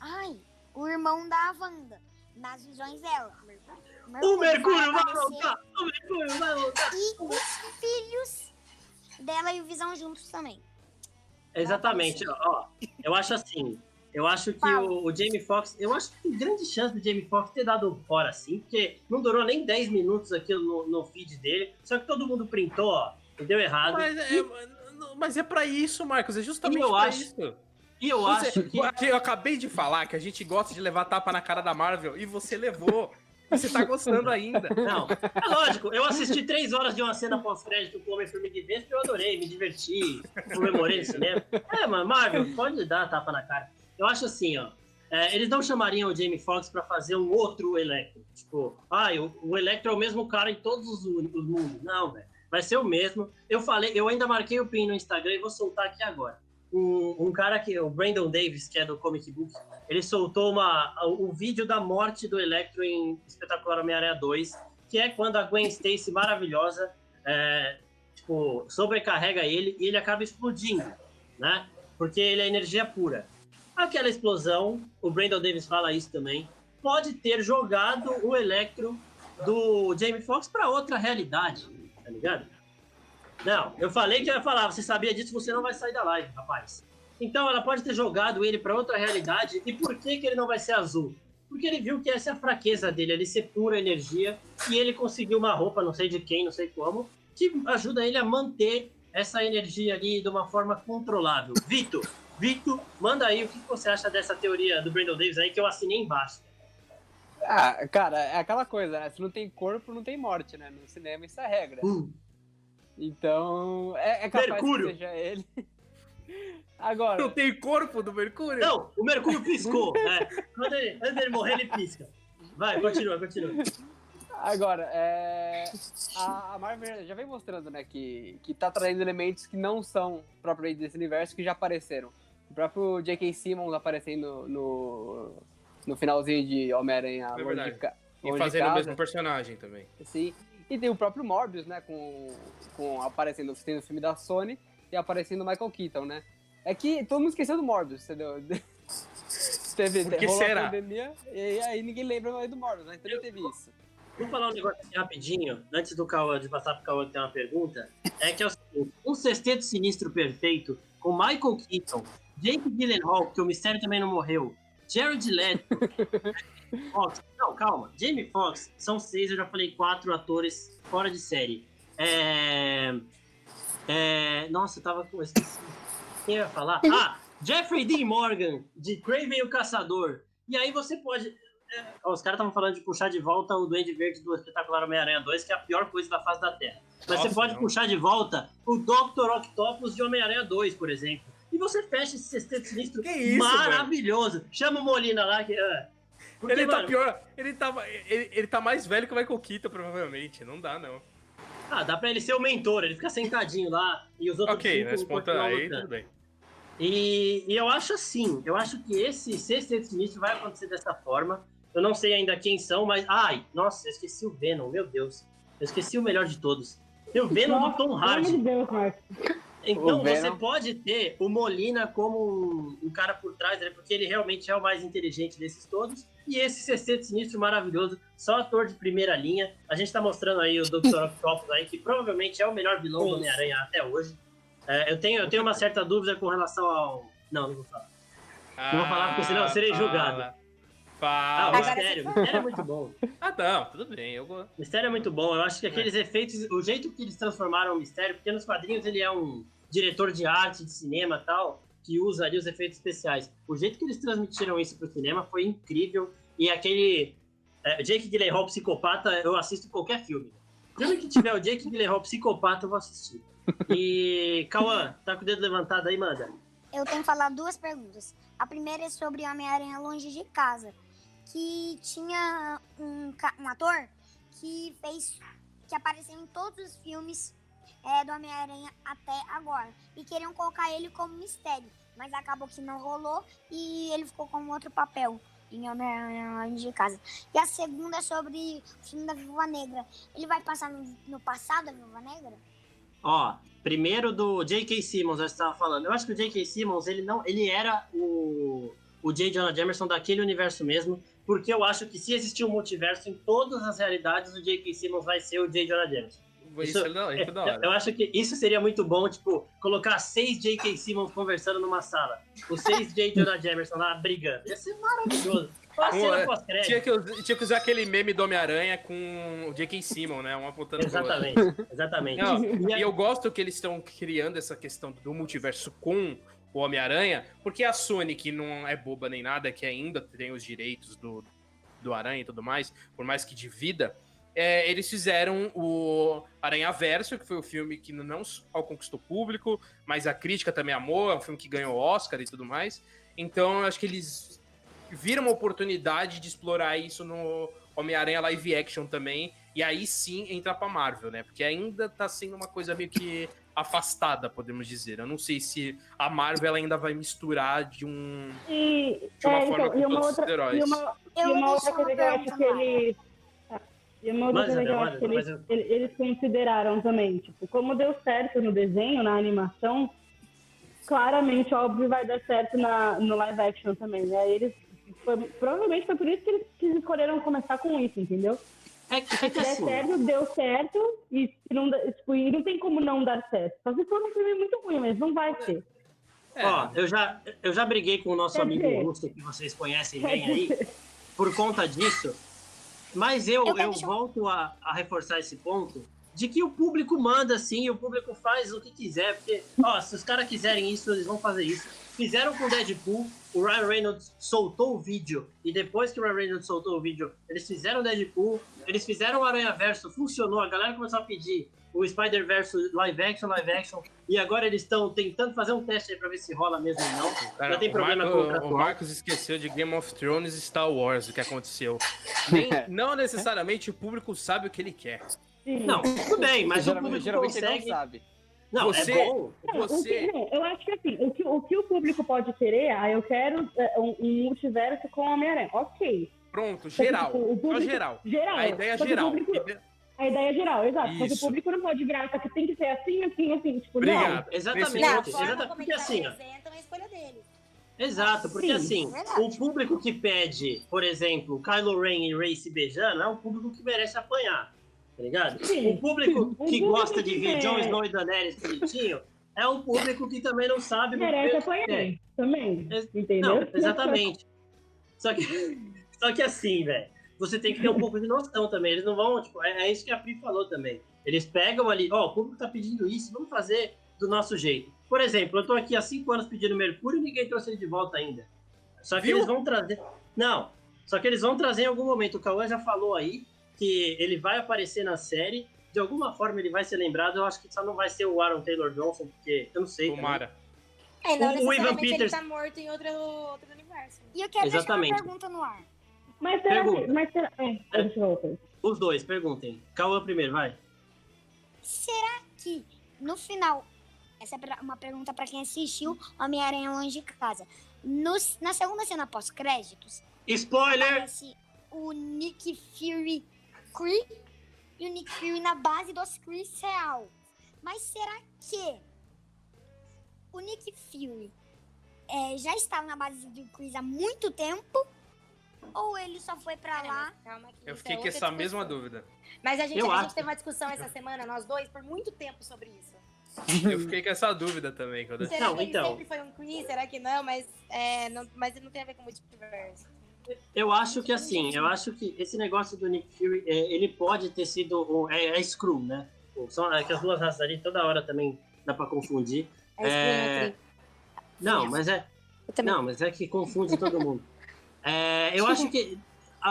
Ai, o irmão da Wanda nas visões dela. O Mercúrio vai aparecer voltar! O Mercúrio vai voltar! E os filhos dela e o Visão juntos também. Exatamente, ó. Eu acho assim. Eu acho que o, o Jamie Foxx. Eu acho que tem grande chance do Jamie Foxx ter dado fora assim, porque não durou nem 10 minutos aquilo no, no feed dele. Só que todo mundo printou, ó. E deu errado. Mas é, mas é pra isso, Marcos. É justamente E eu pra acho isso. E eu Você- acho que. Eu acabei de falar que a gente gosta de levar tapa na cara da Marvel e você levou. E você tá gostando ainda. Não, é lógico. Eu assisti três horas de uma cena pós-crédito com o Homem-Formiga e Vespa e eu adorei, me diverti, comemorei no cinema. É, mano, Marvel, pode dar tapa na cara. Eu acho assim, ó. é, eles não chamariam o Jamie Foxx pra fazer um outro Electro. Tipo, ah, o, o Electro é o mesmo cara em todos os, os mundos. Não, velho. Vai ser o mesmo. Eu falei, eu ainda marquei o pin no Instagram e vou soltar aqui agora. Um, um cara que, o Brandon Davis, que é do Comic Book, ele soltou uma, o, o vídeo da morte do Electro em Espetacular Homem-Aranha 2, que é quando a Gwen Stacy maravilhosa é, tipo, sobrecarrega ele e ele acaba explodindo, né? Porque ele é energia pura. Aquela explosão, o Brandon Davis fala isso também, pode ter jogado o Electro do Jamie Foxx para outra realidade, tá ligado? Não, eu falei que eu ia falar, você sabia disso, você não vai sair da live, rapaz. Então ela pode ter jogado ele para outra realidade. E por que, que ele não vai ser azul? Porque ele viu que essa é a fraqueza dele, ele ser pura energia. E ele conseguiu uma roupa, não sei de quem, não sei como, que ajuda ele a manter essa energia ali de uma forma controlável. Vitor, Vitor, manda aí o que você acha dessa teoria do Brandon Davis aí que eu assinei embaixo. Ah, cara, é aquela coisa, né? Se não tem corpo, não tem morte, né? No cinema isso é regra. Hum. Então, é, é capaz Mercúrio. que seja ele. Agora, Não tem corpo do Mercúrio? Não, o Mercúrio piscou, né? Quando ele, antes dele morrer, ele pisca. Vai, continua, continua. agora, é, a, a Marvel já vem mostrando, né, que, que tá trazendo elementos que não são propriamente desse universo, que já apareceram. O próprio J.K. Simmons aparecendo no, no finalzinho de Homem-Aranha É verdade. de, E fazendo o mesmo personagem também. Sim. E tem o próprio Morbius, né? Com, com aparecendo tem no filme da Sony e aparecendo o Michael Keaton, né? É que todo mundo esqueceu do Morbius, entendeu? teve, Por que rolou será? a pandemia e aí ninguém lembra mais do Morbius, né? Então teve isso. Vou falar um negócio aqui rapidinho, antes do Cauã, de passar pro Cauã que tem uma pergunta. É que é o seguinte, um sexteto sinistro perfeito com Michael Keaton, Jake Gyllenhaal, que o mistério também não morreu, Jared Leto, Fox, não, calma, Jamie Foxx, são seis, eu já falei quatro atores fora de série. É... é... Nossa, eu tava com... esqueci. Quem ia falar? Ah, Jeffrey Dean Morgan, de Craven o Caçador. E aí você pode... é, Os caras estavam falando de puxar de volta o Duende Verde do Espetacular Homem-Aranha 2, que é a pior coisa da face da Terra. Mas Nossa, você pode não. puxar de volta o Dr. Octopus de Homem-Aranha 2, por exemplo. E você fecha esse sexteto sinistro Que isso, maravilhoso. Chama o Molina lá que... ah, porque, Ele tá mano, pior. Ele tá, ele, ele tá mais velho que o Michael Keaton, provavelmente. Não dá, não. Ah, dá pra ele ser o mentor, ele fica sentadinho lá e os outros Ok, cinco nesse ponto continuam aí, lutando. tudo bem. E, e eu acho assim, eu acho que esse sexteto sinistro vai acontecer dessa forma. Eu não sei ainda quem são, mas. Ai, nossa, eu esqueci o Venom, meu Deus. Eu esqueci o melhor de todos. Tem o Venom do Tom Hardy. Deus, Marcos. Então você pode ter o Molina como um, um cara por trás, né, porque ele realmente é o mais inteligente desses todos. E esse sexteto sinistro maravilhoso, só ator de primeira linha. A gente tá mostrando aí o Dr. Octopus aí, que provavelmente é o melhor vilão do Homem-Aranha até hoje. É, eu, tenho, eu tenho uma certa dúvida com relação ao. Não, não vou falar. Não vou falar, porque senão eu serei julgado. Fala. Ah, o Mistério. O Mistério é muito bom. Ah, não, tudo bem. Eu. O Mistério é muito bom. Eu acho que aqueles efeitos, o jeito que eles transformaram o Mistério, porque nos quadrinhos ele é um diretor de arte, de cinema e tal, que usa ali os efeitos especiais. O jeito que eles transmitiram isso pro cinema foi incrível. E aquele é, Jake Gyllenhaal psicopata, eu assisto qualquer filme. Filme que tiver o Jake Gyllenhaal psicopata, eu vou assistir. E, Cauã, tá com o dedo levantado aí, manda. Eu tenho que falar duas perguntas. A primeira é sobre Homem-Aranha Longe de Casa, que tinha um, um ator que fez, que apareceu em todos os filmes é, do Homem-Aranha até agora. E queriam colocar ele como mistério. Mas acabou que não rolou e ele ficou com outro papel em Homem-Aranha de Casa. E a segunda é sobre o filme da Viúva Negra. Ele vai passar no, no passado da Viúva Negra? Ó, primeiro do J.K. Simmons, eu estava falando. Eu acho que o J.K. Simmons, ele não, ele era o, o J. Jonah Jameson daquele universo mesmo, porque eu acho que se existir um multiverso em todas as realidades, o J.K. Simmons vai ser o J. Jonah Jameson. Isso, isso, não, isso é da hora. Eu acho que isso seria muito bom, tipo, colocar seis J.K. Simmons conversando numa sala. Os seis J. Jonah Jameson lá brigando. Ia ser maravilhoso. Pô, tinha, que, tinha que usar aquele meme do Homem-Aranha com o J.K. Simmons, né? Uma apontando Exatamente, exatamente. Não, e eu gosto que eles estão criando essa questão do multiverso com o Homem-Aranha, porque a Sony, que não é boba nem nada, que ainda tem os direitos do, do Aranha e tudo mais, por mais que divida, é, eles fizeram o Aranha Verso, que foi o filme que não só conquistou público, mas a crítica também amou, é um filme que ganhou Oscar e tudo mais. Então, eu acho que eles viram uma oportunidade de explorar isso no Homem-Aranha Live Action também, e aí sim entrar pra Marvel, né? Porque ainda tá sendo uma coisa meio que afastada, podemos dizer. Eu não sei se a Marvel ainda vai misturar de um e, de uma é, forma então, com e uma outra, os heróis. E uma, e uma outra coisa que eu acho que eles e uma outra coisa que eu acho que eles, eles consideraram também, tipo, como deu certo no desenho, na animação, claramente, óbvio, vai dar certo na, no live action também, né? Eles, foi, provavelmente foi por isso que eles, que eles escolheram começar com isso, entendeu? É que, é que Se assim, der certo, deu certo, e, se não, tipo, e não tem como não dar certo. Só se for um filme muito ruim, mas não vai ser. É, ó, eu já, eu já briguei com o nosso Quer amigo dizer- Russo, que vocês conhecem bem aí, por conta disso. Mas eu, Eu eu volto a, a reforçar esse ponto de que o público manda sim, o público faz o que quiser, porque, ó, se os caras quiserem isso, eles vão fazer isso. Fizeram com o Deadpool, o Ryan Reynolds soltou o vídeo, e depois que o Ryan Reynolds soltou o vídeo, eles fizeram o Deadpool, eles fizeram o Aranha Verso, funcionou, a galera começou a pedir o Spider-Verse live action, live action, e agora eles estão tentando fazer um teste aí pra ver se rola mesmo ou não. Cara, Já tem o problema Marco- com o o. Marcos esqueceu de Game of Thrones e Star Wars, o que aconteceu. Nem- não necessariamente o público sabe o que ele quer. Não, tudo bem, mas o público geralmente consegue... não sabe. Não, Você- é bom. Não, o que- Você. não, eu acho que assim, o que, o que o público pode querer, ah, eu quero é, um, um multiverso com Homem-Aranha. Ok. Pronto, que, geral. tipo, o Só público- geral. Geral. A ideia é que geral. público- A ideia é geral, exato. Só que o Isso. público não pode virar, só que tem que ser assim, assim, assim. Tipo, Obrigado. Exatamente, Não, ponto, forma exatamente, porque assim, ó, é a escolha deles. Exato, porque Sim, assim, verdade. o público que pede, por exemplo, Kylo Ren e Rey se beijando, é um público que merece apanhar, tá ligado? Sim. O público O que público gosta de ver é- Jon Snow e Daenerys bonitinho, é um público que também não sabe merece o apanhar quer. também. Entendeu? Não, exatamente. Só que, só que assim, velho, você tem que ter um pouco de noção também. Eles não vão, tipo, é, é isso que a Pri falou também. Eles pegam ali, ó, o público tá pedindo isso, vamos fazer do nosso jeito. Por exemplo, eu tô aqui há cinco anos pedindo Mercúrio e ninguém trouxe ele de volta ainda. Só que Viu? eles vão trazer. Não, só que eles vão trazer em algum momento. O Cauã já falou aí que ele vai aparecer na série. De alguma forma ele vai ser lembrado. Eu acho que só não vai ser o Aaron Taylor Johnson, porque eu não sei. Tomara. É, não O- o Ivan Peters- tá morto em outro, outro universo. E eu quero Exatamente. deixar uma pergunta no ar. Mas será que. Mas será. É, voltar. Os dois, perguntem. Cauã primeiro, vai. Será que no final, essa é uma pergunta pra quem assistiu Homem-Aranha Longe de Casa. Nos- na segunda cena pós-créditos, Spoiler! o Nick Fury Kree e o Nick Fury na base dos Krees real. Mas será que o Nick Fury é, já estava na base do Krees há muito tempo? Ou ele só foi pra Cara, lá? calma que Eu isso fiquei é com essa mesma discussão. dúvida. Mas a gente, a gente teve uma discussão essa semana, nós dois, por muito tempo sobre isso. Eu fiquei com essa dúvida também. Quando... Será Não, que ele então. sempre foi um Chris? Será que não? Mas, é, não, mas não tem a ver com multiverso. Eu acho que assim, eu acho que esse negócio do Nick Fury, é, ele pode ter sido. um- é, é Screw, né? São, é que as duas raças ali toda hora também dá pra confundir. É, É, é... Não, mas é. Não, mas é que confunde todo mundo. É, eu acho que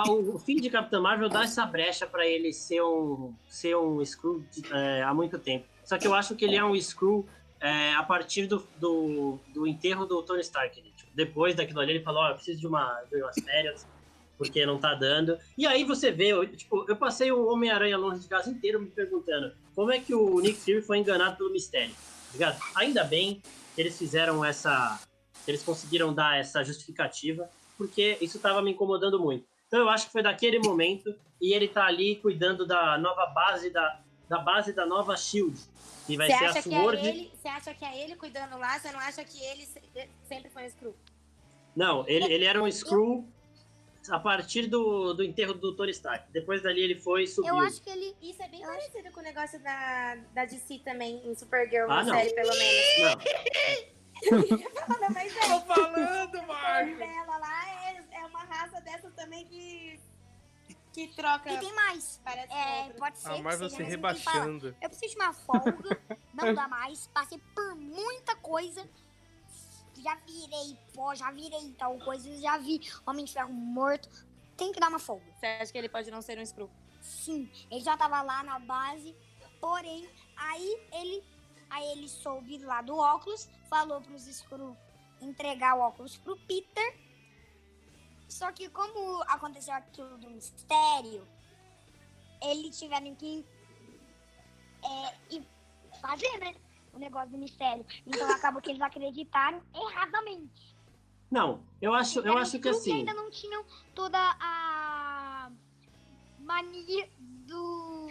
o fim de Capitão Marvel dá essa brecha pra ele ser um, ser um Screw é, há muito tempo. Só que eu acho que ele é um Screw é, a partir do, do, do enterro do Tony Stark. Ele, tipo, depois daquilo ali, ele falou: Ó, eu preciso de, uma, de umas férias. porque não tá dando. E aí você vê, eu, tipo, eu passei o Homem-Aranha longe de casa inteiro me perguntando como é que o Nick Fury foi enganado pelo mistério, tá ligado? Ainda bem que eles fizeram essa. Eles conseguiram dar essa justificativa, porque isso tava me incomodando muito. Então eu acho que foi daquele momento e ele tá ali cuidando da nova base da, da base da nova Shield. Que vai Você ser a acha, que Sword. é ele, você acha que é ele cuidando lá? Você não acha que ele se- sempre foi um Screw? Não, ele, ele era um Screw a partir do, do enterro do Tony Stark. Depois dali ele foi subiu. Eu acho que ele. Isso é bem parecido com o negócio da, da DC também, em Supergirl, Ah, na não. série, pelo menos. Não, Não, mas é. Tô falando, Marcos! dela lá é, é uma raça dessa também que, que troca. E tem mais. Parece É, outra. pode ser. A Marvel se rebaixando. Eu preciso de uma folga, não dá mais. Passei por muita coisa. Já virei pó, já virei tal coisa, já vi Homem de Ferro morto. Tem que dar uma folga. Você acha que ele pode não ser um Screw? Sim, ele já tava lá na base, porém, aí ele, aí ele soube lá do óculos, falou pros Screw entregar o óculos pro Peter. Só que como aconteceu aquilo do mistério, eles tiveram que é, fazer, né? O negócio do mistério. Então acabou que eles acreditaram erradamente. não, eu acho, eu acho que assim. ainda não tinham toda a mania do.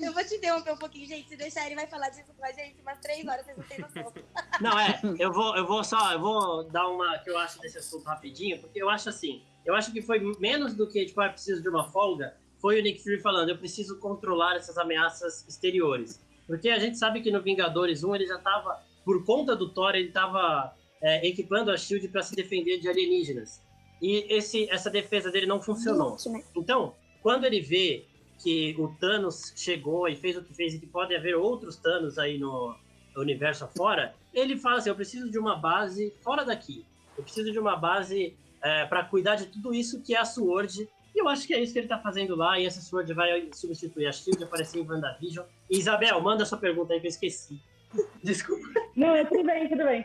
Eu vou te interromper um pouquinho, gente. Se deixar, ele vai falar disso com a gente umas três horas, vocês não têm noção. Não, é, eu vou, eu vou só, eu vou dar uma que eu acho desse assunto rapidinho, porque eu acho assim, eu acho que foi menos do que, tipo, ah, preciso de uma folga, foi o Nick Fury falando, eu preciso controlar essas ameaças exteriores. Porque a gente sabe que no Vingadores 1 ele já tava, por conta do Thor, ele tava é, equipando a SHIELD para se defender de alienígenas. E esse, essa defesa dele não funcionou. Então, quando ele vê que o Thanos chegou e fez o que fez e que pode haver outros Thanos aí no universo afora, ele fala assim: eu preciso de uma base fora daqui. Eu preciso de uma base é, para cuidar de tudo isso que é a Sword. E eu acho que é isso que ele tá fazendo lá. E essa Sword vai substituir a Shield, aparecer em WandaVision. Isabel, manda sua pergunta aí que eu esqueci. Desculpa. Não, tudo bem, tudo bem.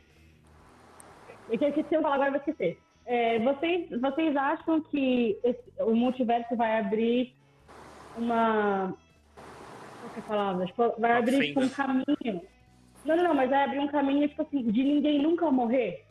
Eu tinha de falar, agora eu vou esquecer. É, vocês, vocês acham que esse- o multiverso vai abrir uma. Qual que é a palavra? Tipo, vai Uma abrir tipo, um caminho. Não, não, não, mas vai abrir um caminho, tipo assim, de ninguém nunca morrer.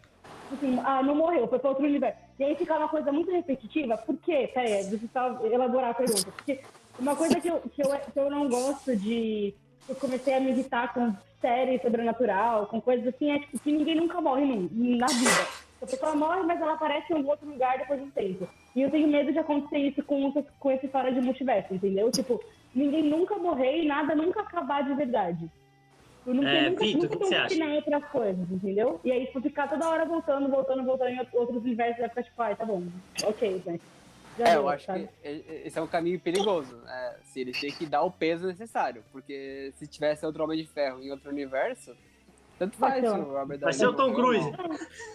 Tipo Assim, ah, não morreu, foi para outro universo. E aí fica uma coisa muito repetitiva. Por quê? Pera aí, deixa eu só elaborar a pergunta. Porque uma coisa que eu, que eu, que eu não gosto de. Eu comecei a me irritar com série sobrenatural, com coisas assim, é tipo que ninguém nunca morre na vida. A pessoa morre, mas ela aparece em algum outro lugar depois de um tempo. E eu tenho medo de acontecer isso com, com esse história de multiverso, entendeu? Tipo, ninguém nunca morrer e nada nunca acabar de verdade. Eu nunca, É, nunca, Vitor, nunca que tô acha? em outras coisas, entendeu? E aí, tipo, ficar toda hora voltando, voltando, voltando em outros universos, vai ficar tipo, ai, tá bom, ok, né? Já É, eu acho sabe? que esse é um caminho perigoso. É, se eles têm que dar o peso necessário. Porque se tivesse outro Homem de Ferro em outro universo, tanto Vai faz Vai Downey ser o Tom Cruise.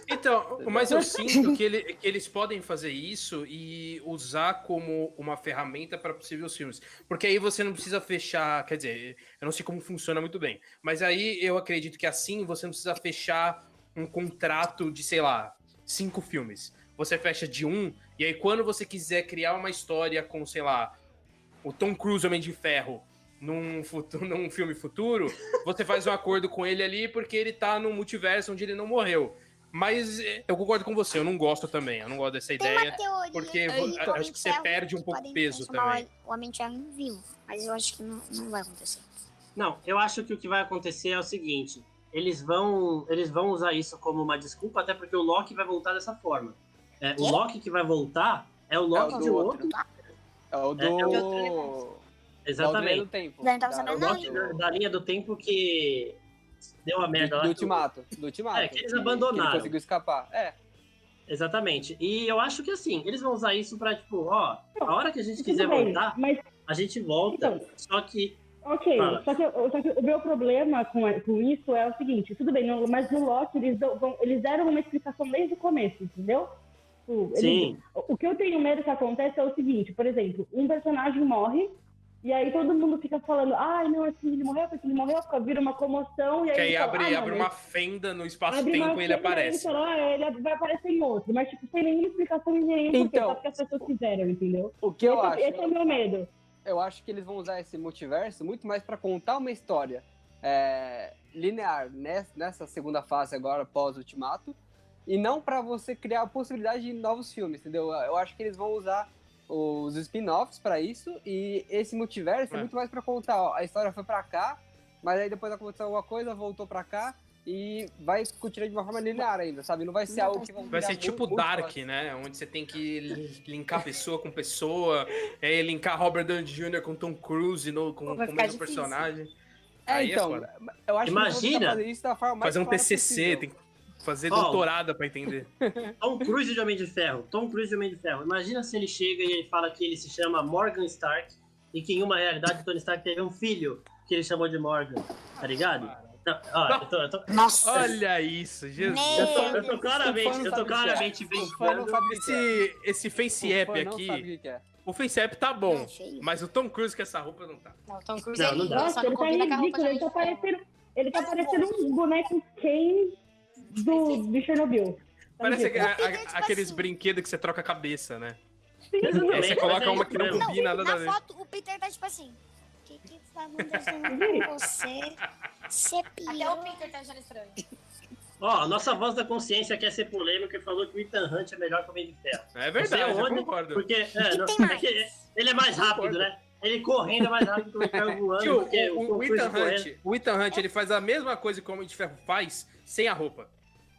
Então, mas eu sinto que, ele- que eles podem fazer isso e usar como uma ferramenta para possíveis filmes. Porque aí você não precisa fechar. Quer dizer, eu não sei como funciona muito bem. Mas aí eu acredito que assim você não precisa fechar um contrato de, sei lá, cinco filmes. Você fecha de um, e aí quando você quiser criar uma história com, sei lá, o Tom Cruise Homem de Ferro num, futuro, num filme futuro, você faz um acordo com ele ali porque ele tá no multiverso onde ele não morreu. Mas eh, eu concordo com você, eu não gosto também, eu não gosto dessa Tem ideia. uma teoria porque Homem acho que você perde um pouco peso também. O Homem de Ferro em vivo. Mas eu acho que não, não vai acontecer. Não, eu acho que o que vai acontecer é o seguinte: eles vão, eles vão usar isso como uma desculpa, até porque o Loki vai voltar dessa forma. É, o? Loki que vai voltar é o Loki É o de do outro. É o do. É, é o universo. da linha Exatamente. do tempo. Não tava Da- sabendo, da, da linha do tempo que deu a merda do, lá. do que- Ultimato. Do Ultimato. É, que eles Que abandonaram. ele conseguiu escapar. É. Exatamente. E eu acho que assim, eles vão usar isso pra, tipo, ó, a hora que a gente Tudo quiser bem, voltar, Mas, a gente volta. Então. Só que. ok, só que, só que o meu problema com, com isso é o seguinte, tudo bem, no- mas no Loki eles, dão- vão- eles deram uma explicação desde o começo, entendeu? Tipo, eles- Sim. O o que eu tenho medo que aconteça é o seguinte, por exemplo, um personagem morre E aí todo mundo fica falando, ai, não, assim, ele morreu, porque ele morreu, fica- vira uma comoção. E aí, Que aí ele fala, abre, "Ah, não, abre mas uma fenda no espaço-tempo e ele aparece. fala, "Ah, ele vai aparecer em outro. Mas, tipo, sem nenhuma explicação nenhuma, porque Então, só porque as pessoas quiseram, entendeu? O que eu esse, acho? esse é o meu medo. eu acho que eles vão usar esse multiverso muito mais pra contar uma história é, linear nessa, nessa segunda fase agora, pós-ultimato, e não pra você criar a possibilidade de novos filmes, entendeu? Eu acho que eles vão usar os spin-offs pra isso, e esse multiverso é, É. muito mais pra contar, ó, a história foi pra cá, mas aí depois aconteceu alguma coisa, voltou pra cá, e vai continuar de uma forma linear ainda, sabe? Não vai ser algo que Vai virar ser tipo muito Dark, né? Onde você tem que li- linkar pessoa com pessoa, é, linkar Robert Downey Jr. com Tom Cruise no, com, com Vai o mesmo difícil. personagem. É, Aí é então, foda. eu acho que vão Imagina tentar fazer isso da forma mais Fazer um TCC, possível. tem que fazer Ó, doutorado pra entender. Tom Cruise de Homem de Ferro. Tom Cruise de Homem de Ferro. Imagina se ele chega e ele fala que ele se chama Morgan Stark e que em uma realidade Tony Stark teve um filho que ele chamou de Morgan. Tá ligado? Não, ó, eu tô, eu tô, Nossa. Olha isso, Jesus. eu tô, eu tô claramente, O não eu tô o é. claramente O não brincando. o é. Esse, esse face O app não aqui, o é. o face app tá bom, É mas o Tom Cruise com essa roupa não tá. Não, Tom Cruise Não, é não dá. Nossa, não ele tá a roupa ridículo, ele tá parecendo, ele tá parecendo um boneco Ken do, do Chernobyl. Tá Parece a- a- aqueles assim. brinquedos que você troca a cabeça, né? Exatamente, Aí você coloca é uma que não combina, nada a Na foto, o Peter tá tipo assim. O que que tá acontecendo com você? Você Até o. Peter tá achando estranho. Ó, a nossa voz da consciência quer ser polêmica e falou que o Ethan Hunt é melhor que o Homem de Ferro. É verdade, sei eu aonde, concordo. Porque é, não- tem é mais? que ele é mais rápido, né? Ele correndo é mais rápido que o Homem de Ferro voando. Tio, porque o, o, o Ethan correndo Hunt, o Ethan Hunt, ele faz a mesma coisa que o Homem de Ferro faz sem a roupa.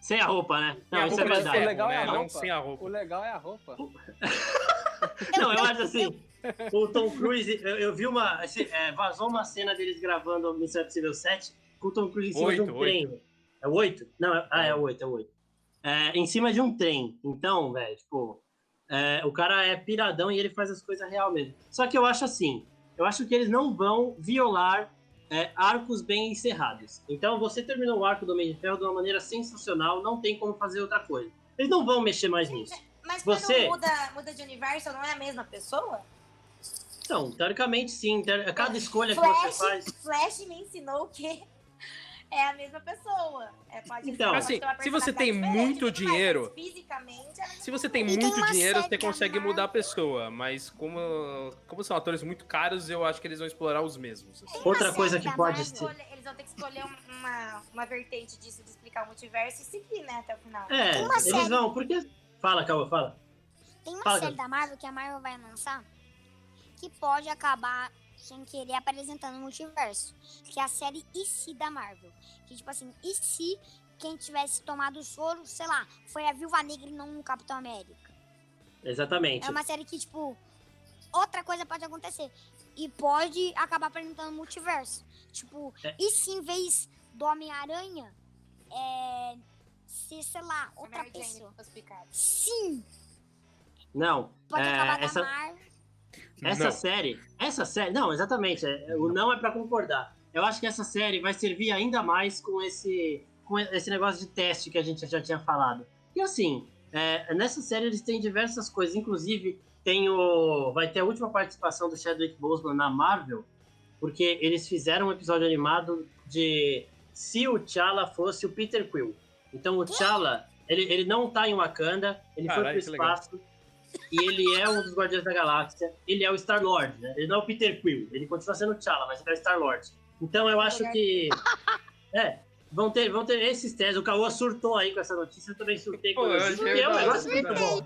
Sem a roupa, né? Não, a isso é de verdade. ferro, legal é a roupa. sem a O roupa. legal é a roupa. Não, eu acho assim. O Tom Cruise, eu, eu vi uma. esse, é, vazou uma cena deles gravando o Missão Impossível 7 com o Tom Cruise em cima de Oito, um trem. É o 8? Não, é, ah, é o 8, é o 8. É, em cima de um trem. Então, velho, tipo. é, o cara é piradão e ele faz as coisas real mesmo. Só que eu acho assim. Eu acho que eles não vão violar é, arcos bem encerrados. Então, você terminou o arco do Homem de Ferro de uma maneira sensacional, não tem como fazer outra coisa. Eles não vão mexer mais nisso. Mas quando Você- muda, muda de universo, não é a mesma pessoa? Então, teoricamente sim. Cada escolha que você Flash, faz. Flash me ensinou que é a mesma pessoa. É, pode Então, pode assim, se você tem muito dinheiro- Fisicamente, é Se você tem tem muito uma dinheiro, você da consegue mudar a pessoa. Mas como, como são atores muito caros, eu acho que eles vão explorar os mesmos. assim. Outra coisa que pode ser. Eles vão ter que escolher um- uma, uma vertente disso, de explicar o multiverso e seguir, né, até o final. É, Tem eles série. vão, porque. Fala, Calma, fala. Tem uma Fala, série da Marvel que a Marvel vai lançar que pode acabar sem querer apresentando o multiverso. Que é a série E se da Marvel. Que tipo assim, e se quem tivesse tomado o soro, sei lá, foi a Viúva Negra e não o Capitão América. Exatamente. É uma série que, tipo, outra coisa pode acontecer. E pode acabar apresentando o multiverso. Tipo, É. e se em vez do Homem-Aranha, é. ser, sei lá, outra pessoa. Sim! Não. Pode é, acabar essa, da Marvel. Essa Não. série. Essa série. Não, exatamente. é, O não é pra concordar. Eu acho que essa série vai servir ainda mais com esse. Com esse negócio de teste que a gente já tinha falado. E assim, é, nessa série eles têm diversas coisas. Inclusive, tem o. Vai ter a última participação do Chadwick Boseman na Marvel. Porque eles fizeram um episódio animado de se o T'Challa fosse o Peter Quill. Então o T'Challa, ele, ele não tá em Wakanda, ele Caralho, foi pro legal. E ele é um dos Guardiões da Galáxia. Ele é o Star-Lord, né? Ele não é o Peter Quill. Ele continua sendo o T'Challa, mas ele é o Star-Lord. Então eu acho que... É, vão ter, vão ter esses testes. O Caô surtou aí com essa notícia, eu também surtei com Pô, eu isso. É um negócio muito da bom.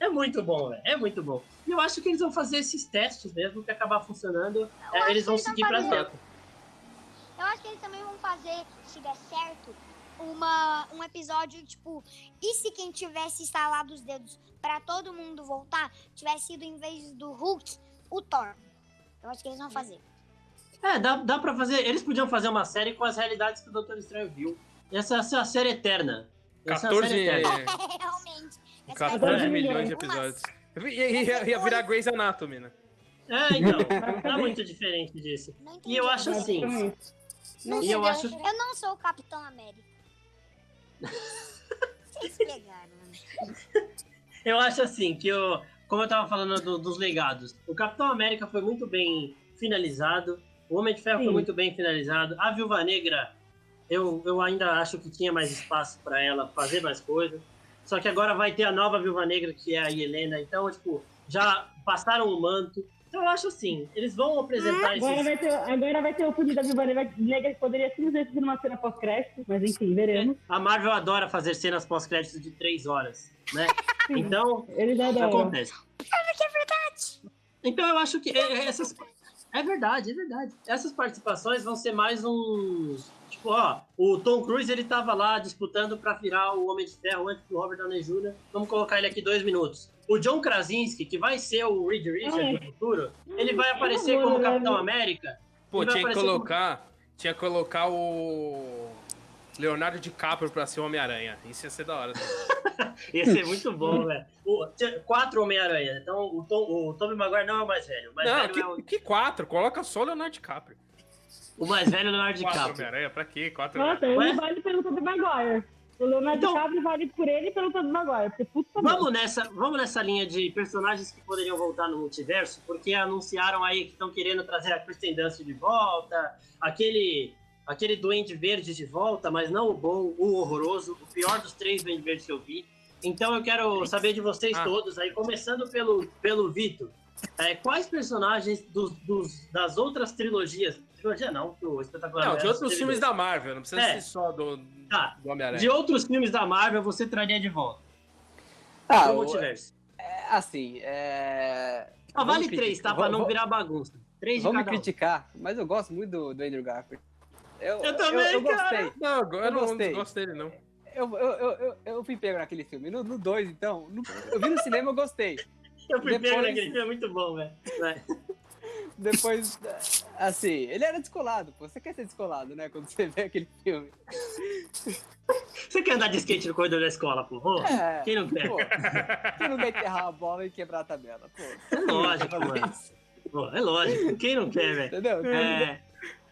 É muito bom, velho. É muito bom. E eu acho que eles vão fazer esses testes mesmo, que acabar funcionando. é, eles vão eles vão seguir pra dentro. Eu acho que eles também vão fazer, se der certo, uma, um episódio, tipo, e se quem tivesse instalado os dedos pra todo mundo voltar, tivesse sido, em vez do Hulk, o Thor. Eu acho que eles vão fazer. É, dá, dá pra fazer. Eles podiam fazer uma série com as realidades que o Doutor Estranho viu. Essa, essa é a série eterna. Essa é a 14, série eterna. Realmente. Essa 14 vai ser milhões de episódios. Ia, ia- ia virar Grey's Anatomy, né? É, então. Não é muito diferente disso. E eu acho assim. Não E eu sei, acho. Eu não sou o Capitão América. Vocês pegaram, né? Eu acho assim, que o, como eu tava falando do- dos legados, o Capitão América foi muito bem finalizado. O Homem de Ferro Sim. foi muito bem finalizado. A Viúva Negra, eu, eu ainda acho que tinha mais espaço para ela fazer mais coisas. Só que agora vai ter a nova Viúva Negra, que é a Helena. Então, tipo, já passaram o manto. Então, eu acho assim, eles vão apresentar Agora esses... vai ter, agora vai ter o fudido da Viúva Negra que poderia simplesmente ser uma cena pós-crédito, mas enfim, veremos. A Marvel adora fazer cenas pós-créditos de três horas, né? Então, Eles adoram. acontece. Então eu acho que é- é essas. É verdade, é verdade. Essas participações vão ser mais um. Tipo, ó, o Tom Cruise ele tava lá disputando pra virar o Homem de Ferro antes do Robert Downey Jr. Vamos colocar ele aqui dois minutos. O John Krasinski, que vai ser o Reed Richards no futuro, ele vai aparecer como Capitão América. Pô, tinha que colocar. Tinha que colocar o. Leonardo DiCaprio pra ser o Homem-Aranha. Isso ia ser da hora. Ia ser muito bom, velho. Quatro Homem-Aranha. Então o, Tom, o Tobey Maguire não é o mais velho. O mais Não, velho é o, que, que quatro? Coloca só o Leonardo DiCaprio. o mais velho é o Leonardo Quatro DiCaprio. Homem-Aranha, pra quê? Quatro Nossa, Homem-Aranha. ele vale pelo Tobey Maguire. O Leonardo Então- DiCaprio vale por ele e pelo Tobey Maguire. Porque puta merda. Vamos nessa, vamos nessa linha de personagens que poderiam voltar no multiverso, porque anunciaram aí que estão querendo trazer a Kristen Dunst de volta, aquele aquele Duende Verde de volta, mas não o bom, o horroroso, o pior dos três Duendes Verdes que eu vi. Então eu quero saber de vocês Ah. todos aí, começando pelo, pelo Vitor. É, quais personagens dos, dos- das outras trilogias, trilogia não, do espetacular. Não, de outros teve filmes da Marvel, não precisa É. ser só do, Tá, do Homem-Aranha. de outros filmes da Marvel você traria de volta Ah, o- multiverso. é, assim, é... Ah, vale vamos três, criticar- tá? Pra não virar bagunça. Três de Vamos me cada um. criticar, mas eu gosto muito do, do Andrew Garfield. Eu, Eu também, eu, cara. gostei. Não, agora eu Eu não gostei. gosto dele, não. Eu, eu, eu, eu, eu fui pego naquele filme. No 2, então. no- eu vi no cinema, eu gostei. Eu fui pego Depois- naquele filme, é muito bom, velho. Depois, assim, ele era descolado, pô. Você quer ser descolado, né? Quando você vê aquele filme. Você quer andar de skate no corredor da escola, pô? É, Quem não quer? pô. Quem não quer enterrar a bola e quebrar a tabela, pô. É lógico, mano. Pô, é lógico. Quem não quer, velho? Entendeu? É,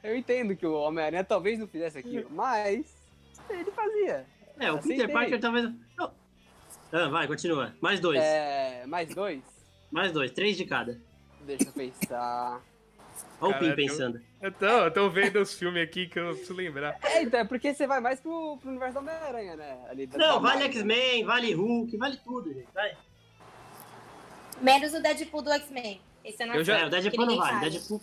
Eu entendo que o Homem-Aranha talvez não fizesse aquilo, mas ele fazia. é, o Aceitei. Peter Parker talvez. Não. Ah, vai, continua. Mais dois. É, mais dois? Mais dois. Três de cada. Deixa eu pensar. Olha o Pim pensando. Eu tô, eu tô vendo os filmes aqui que eu não preciso lembrar. É, então, é porque você vai mais pro, pro universo do Homem-Aranha, né? Ali da- Não, da vale. X-Men, vale Hulk, vale tudo, gente. Vai. Menos o Deadpool do X-Men. Esse eu não Eu já- É, o Deadpool não vale. Deadpool.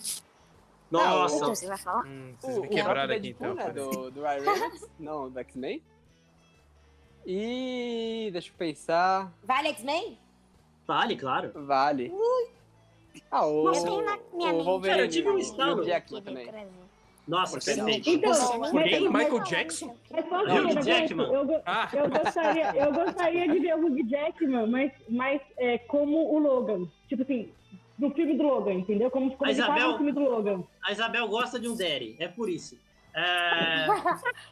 Nossa. Então, você vai falar? Hum, O, vocês o me quebraram aqui, Deadpool, então. né? Do, do Ryan Reynolds, não, do X-Men. E deixa eu pensar. Vale X-Men? Vale, claro. Vale. Ah, o, Eu tenho na minha o mente. Cara, eu tive um estalo. Nossa, perfeito. Então, mas- Quem? mas- Michael Jackson? Mas Hugh Jackman. Eu, go- Ah, eu, gostaria, eu gostaria de ver o Hugh Jackman, mas, mas é, como o Logan. Tipo assim, no filme do Logan, entendeu? Como, como A Isabel- no filme do Logan. A Isabel gosta de um Daddy, é por isso. É,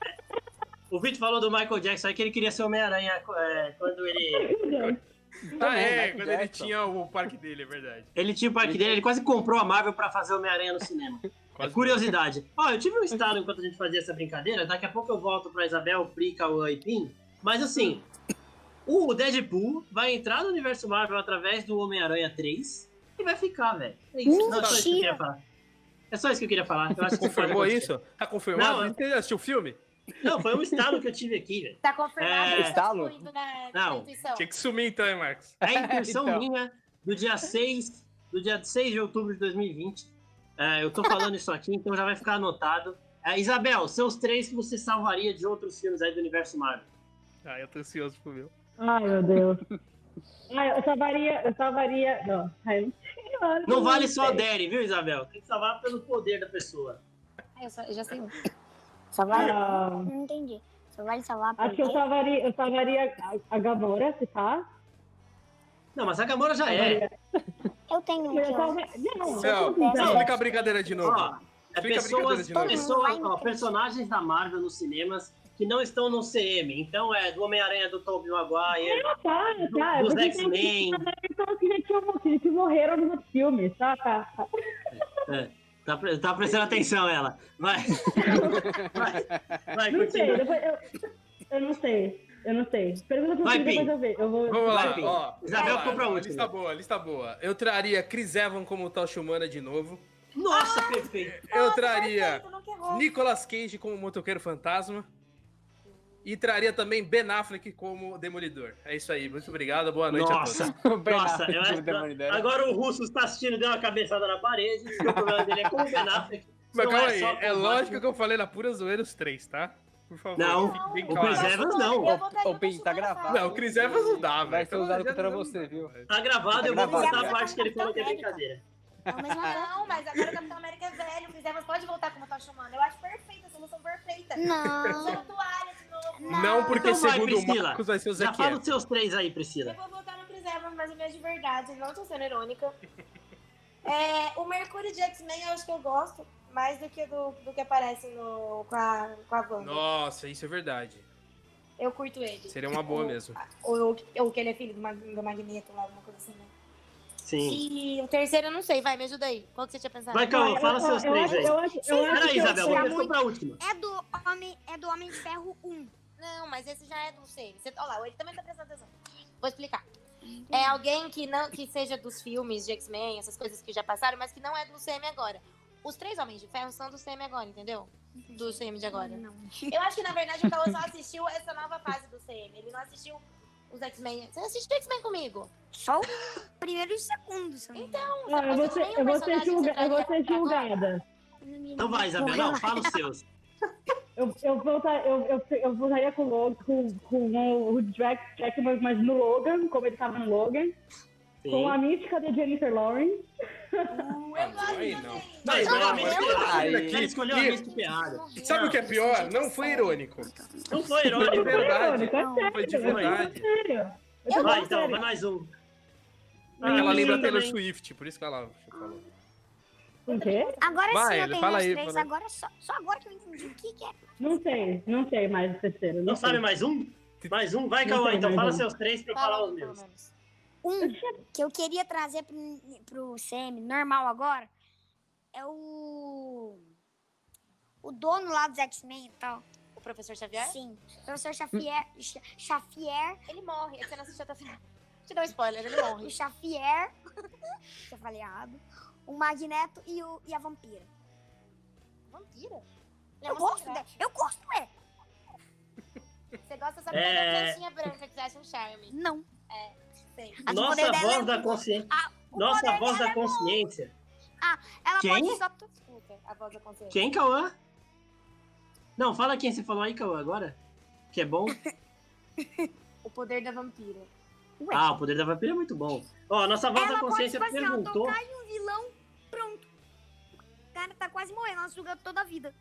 O Vitor falou do Michael Jackson aí que ele queria ser Homem-Aranha é, quando ele. Ah, Também, é, quando ele Jackson. tinha o parque dele, é verdade. Ele tinha o parque dele, ele quase comprou a Marvel pra fazer Homem-Aranha no cinema. Quase Curiosidade. Ó, eu tive um estalo enquanto a gente fazia essa brincadeira, daqui a pouco eu volto pra Isabel, Pri, Cauã e Pim. Mas assim, o Deadpool vai entrar no universo Marvel através do Homem-Aranha 3 e vai ficar, velho. É isso. Não, é só isso que eu queria falar. É só isso que eu queria falar. Eu acho que Confirmou isso? Tá confirmado? Não, Você assistiu o filme? Não, foi um estalo que eu tive aqui, velho. Tá confirmado. É. Estalo? na, Não. na intuição. Tinha que sumir então, hein, Marcos? É a intenção Então. minha do dia 6, do dia 6 de outubro de 2020. É, eu tô falando isso aqui, então já vai ficar anotado. É, Isabel, seus três que você salvaria de outros filmes aí do universo Marvel. Ah, eu tô ansioso pro meu. Ai, meu Deus. Ai, eu salvaria. Eu salvaria. Não, ai, não Não vale só a Derry, viu, Isabel? Tem que salvar pelo poder da pessoa. Ah, eu, só- eu já sei. Só vale. Ah, Não entendi. Só vale salvar acho que eu porque... salvaria, eu salvaria a, a Gamora, se tá? Não, mas a Gamora já é. Eu tenho um Eu eu... salva- Não, Céu, eu tô sincera. explica a brincadeira de novo. Ó, é Explica a pessoas, de novo. pessoas ó, personagens da Marvel nos cinemas que não estão no CM. Então é do Homem-Aranha do Tobey Maguire, Ah, tá, tá. dos porque tem- X-Men. Então, que já tinham- que que morreram nos outros filmes, tá? tá, tá. É, tá, pre- tá prestando atenção ela. Vai. Vai, vai Não sei, depois eu, eu não sei. Eu não sei. Pergunta pro Vai, Fih, depois Pim. eu ver. Eu vou. Vamos lá, Vai, ó. Isabel lá, ficou pra última. Lista boa, lista boa. Eu traria Chris Evans como Tocha Humana de novo. Nossa, perfeito. Eu traria errou. Nicolas Cage como motoqueiro fantasma. E traria também Ben Affleck como demolidor. É isso aí. Muito obrigado. Boa noite Nossa. a todos. O Nossa, eu acho Demolidor. Agora o Russo está assistindo e deu uma cabeçada na parede. o problema dele é com o Ben Affleck. Mas calma é aí. É o lógico Batman. que eu falei na pura zoeira os três, tá? Por favor. Não, bem o claro. Chris Evans não. Votaria Ô, no Pim, tá gravado. Não, o Chris Evans não dá, Vai velho. ser usado contra você, viu? Tá gravado, Tá eu vou cortar a parte que ele falou que é brincadeira. É o. Não, mas agora o Capitão América é velho. O Chris Evans pode voltar como tá chamando. Eu acho perfeita, a solução perfeita. Não. Usando toalha novo. Não, porque Então vai, segundo o Priscila. Marcos vai ser o Já Zac fala os seus três aí, Eu Priscila. vou votar no Chris Evans, mas o meu é de verdade. Não tô sendo irônica. É, o Mercúrio de X-Men eu acho que eu gosto. Mais do que do, do que aparece no, com, a, com a Wanda. Nossa, isso é verdade. Eu curto ele. Seria uma boa mesmo. Ou, ou que ele é filho do, Mag- do Magneto, lá, alguma coisa assim, né? Sim. E o terceiro eu não sei, vai, me ajuda aí. Qual que você tinha pensado? Vai, Calma, Eu- fala eu- seus eu três acho- aí. Eu acho, eu acho Peraí, que Isabel, eu- vamos muito- pra última. É do Homem, é do Homem de Ferro 1. Não, mas esse já é do CM. Você, olha lá, ele também tá prestando atenção. Vou explicar. É alguém que não que seja dos filmes de X-Men, essas coisas que já passaram, mas que não é do CM agora. Os três Homens de Ferro são do CM agora, entendeu? Do CM de agora. Não. Eu acho que, na verdade, o Cauã só assistiu essa nova fase do CM. Ele não assistiu os X-Men. Você assistiu X-Men comigo? Só o primeiro e o segundo. se eu não. Não, Não, eu vou ser, eu vou ser, julga, eu vou ser julgada. Então vai, Isabel. Não, fala os seus. Eu, eu, voltar, eu, eu, eu voltaria com o Logan, com, com o Jack, Jack mas mas no Logan, como ele tava no Logan. Com a Sim. mística de Jennifer Lawrence. Eu gosto aí não. CM. Não. Piada. Ele escolheu a Miss Piada. Sabe o que é pior? Não foi irônico. Não foi Foi irônico. verdade. É sério, Foi de tô verdade. Eu tô Vai, então, vai mais um. É ela lembra sim, Taylor. Swift, por isso que ela falou. O quê? Agora Vai, sim eu tenho fala meus aí, três. Agora, só, só agora que eu entendi o que, que é. Não sei, não sei mais o terceiro. Não sei. sabe mais um? Mais um? Vai, Não Cauã, então fala um. seus três pra eu Fala falar os meus. Um que eu queria trazer pro, pro CM normal agora é o. O dono lá dos X-Men e tal. O professor Xavier? Sim. O professor Xavier. Xa- Xavier. Ele morre. Você não assistiu até o final. Te dá um spoiler, ele morre. O Xavier. eu falei errado. O Magneto e, o, e a Vampira. Vampira? É Eu gosto dele. Eu gosto, é. Você gosta só É. da criancinha branca que você acha um charme. Não. Sei. A Nossa dela voz é da consciência. Ah, Nossa voz dela da é consciência. Ela Quem? pode só. Desculpa, a voz da consciência. Quem, Cauã? Não, fala quem você falou aí, Cauã, agora. Que é bom. O poder da vampira. Ué. Ah, o poder da vampira é muito bom. Ó, a nossa voz Ela da pode, consciência tipo assim, ó, perguntou. tocar em um vilão, cara tá quase morrendo, ela suga toda a vida.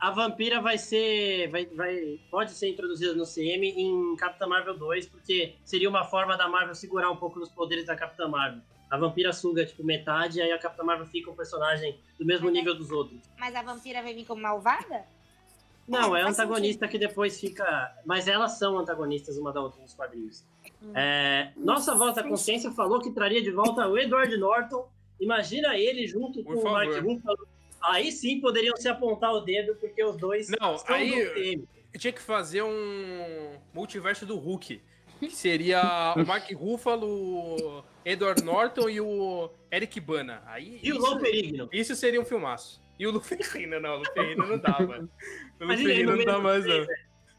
A vampira vai ser. Vai, vai, pode ser introduzida no CM em Capitã Marvel 2, porque seria uma forma da Marvel segurar um pouco dos poderes da Capitã Marvel. A vampira suga, tipo, metade, e aí a Capitã Marvel fica um personagem do mesmo Mas é- nível dos outros. Mas a vampira vai vir como malvada? Não, é antagonista que depois fica. Mas elas são antagonistas uma da outra nos quadrinhos. Hum. É, nossa voz da consciência falou que traria de volta o Edward Norton. Imagina ele junto Por com o Mark. Ruffalo. Aí sim poderiam se apontar o dedo, porque os dois Não, são aí-. Tinha que fazer um multiverso do Hulk. Que seria o Mark Ruffalo, o Edward Norton e o Eric Bana. Aí, E o Lou Perigno. isso seria um filmaço. E o Luferrino, não, o Luferrino não mano. O Luferrino no não dá mais, não.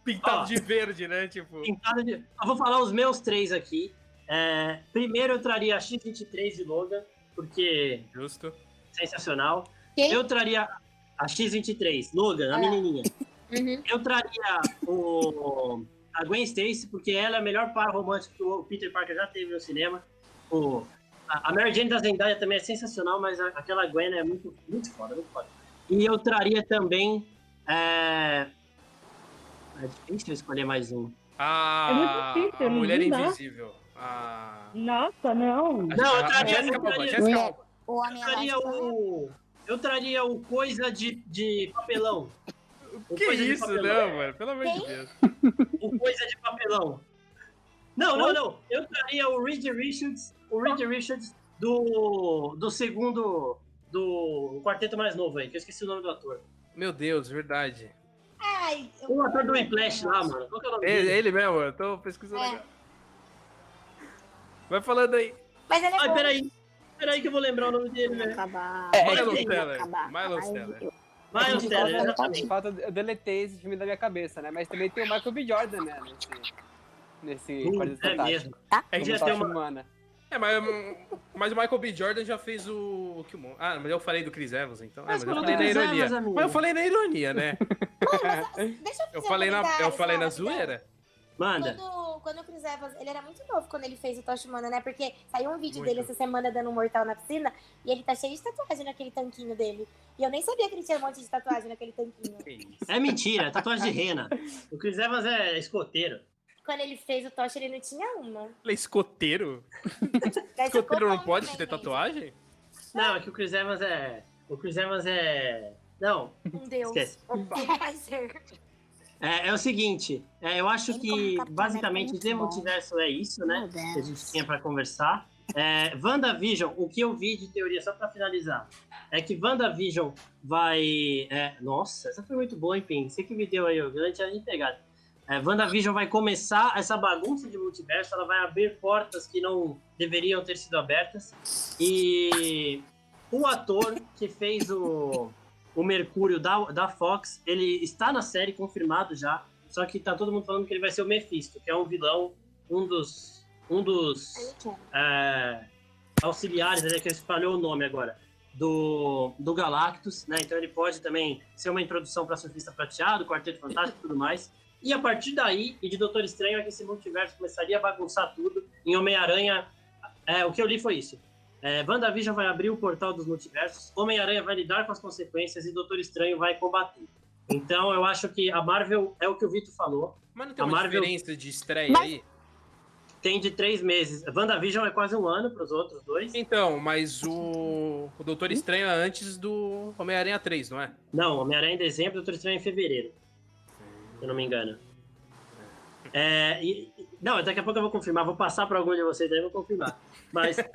Pintado Ó. de verde, né? Tipo. Pintada de... Eu vou falar os meus três aqui. É, primeiro eu traria a X-23 de Logan, porque Justo. sensacional. Quem? Eu traria a X-23, Logan, a Ah. menininha. Uhum. Eu traria o, a Gwen Stacy, porque ela é a melhor par romântica que o Peter Parker já teve no cinema. O, a Mary Jane da Zendaya também é sensacional, mas a- aquela Gwen é muito, muito foda, muito foda. E eu traria também... É, é difícil eu escolher mais um. A, É muito difícil, a não Mulher. Invisível. A... Nossa, não. Não, eu traria- a Jessica eu Alba, traria- Jessica Mulher- Alba. O Eu traria o... Eu traria o coisa de, de papelão. O Que coisa de isso, papelão. não, mano? Pelo amor de Deus. O coisa de papelão. Não, não, não. Eu traria o Reed Richards, o Reed Richards do, do segundo, do quarteto mais novo aí, que eu esqueci o nome do ator. Meu Deus, verdade. Ai, eu- O ator do Whiplash lá, mano. Qual que é o nome Ele, dele? ele mesmo, eu tô pesquisando É. agora. Vai falando aí. Mas ele é Ai, bom. peraí. Peraí que eu vou lembrar o nome dele, velho. acabar. É, Vamos Miles Teller. Miles Mas Teller. eu- Miles Teller, fato, exatamente. de fato, eu deletei esse filme da minha cabeça, né? Mas também tem o Michael B. Jordan, né? Nesse, nesse Hum, Quarteto É Fantástico. mesmo. Tá? É que Como já tem Tocha uma. Humana. É, mas, mas o Michael B. Jordan já fez o. Ah, mas eu falei do Chris Evans, então. Mas É, mas eu falei na ironia. Evans, mas eu falei na ironia, né? Deixa eu fazer Eu falei na, eu falei na zoeira. Manda. Quando, quando o Chris Evans, ele era muito novo quando ele fez o Tocha Humana, né? Porque saiu um vídeo Muito. dele essa semana dando um mortal na piscina e ele tá cheio de tatuagem naquele tanquinho dele. E eu nem sabia que ele tinha um monte de tatuagem naquele tanquinho. É mentira, é tatuagem de rena. O Chris Evans é escoteiro. Quando ele fez o Tocha, ele não tinha uma. Ele é escoteiro? Escoteiro não pode ter tatuagem? Não, é que o Chris Evans é. O Chris Evans é. Não, Um deus. Esquece. Opa. É, é o seguinte. é, eu acho que basicamente The. Multiverso é isso, né? Que a gente tinha pra conversar. É, WandaVision, o que eu vi de teoria, só pra finalizar, é que WandaVision vai. é, nossa, essa foi muito boa, enfim. Você que me deu aí, eu não tinha nem pegado. É, WandaVision vai começar essa bagunça de multiverso, ela vai abrir portas que não deveriam ter sido abertas. E o ator que fez o, o Mercúrio da, da Fox, ele está na série, confirmado já. Só que tá todo mundo falando que ele vai ser o Mephisto, que é um vilão, um dos. Um dos é, auxiliares, né, que espalhou o nome agora, do, do Galactus, né? Então ele pode também ser uma introdução para Surfista Prateado, Quarteto Fantástico e tudo mais. E a partir daí, e de Doutor Estranho, é que esse multiverso começaria a bagunçar tudo. Em Homem-Aranha, é, o que eu li foi isso. É, WandaVision vai abrir o portal dos multiversos, Homem-Aranha vai lidar com as consequências e Doutor Estranho vai combater. Então eu acho que a Marvel é o que o Vitor falou, Mas não tem A uma Marvel- diferença de estreia Mas- aí? tem de três meses. WandaVision é quase um ano para os outros dois. Então, mas o, o Doutor Estranho é antes do Homem-Aranha 3, não é? Não, Homem-Aranha em dezembro, Doutor Estranho em fevereiro. Se eu não me engano. É, e- não, daqui a pouco eu vou confirmar, vou passar para algum de vocês aí e vou confirmar. Mas é,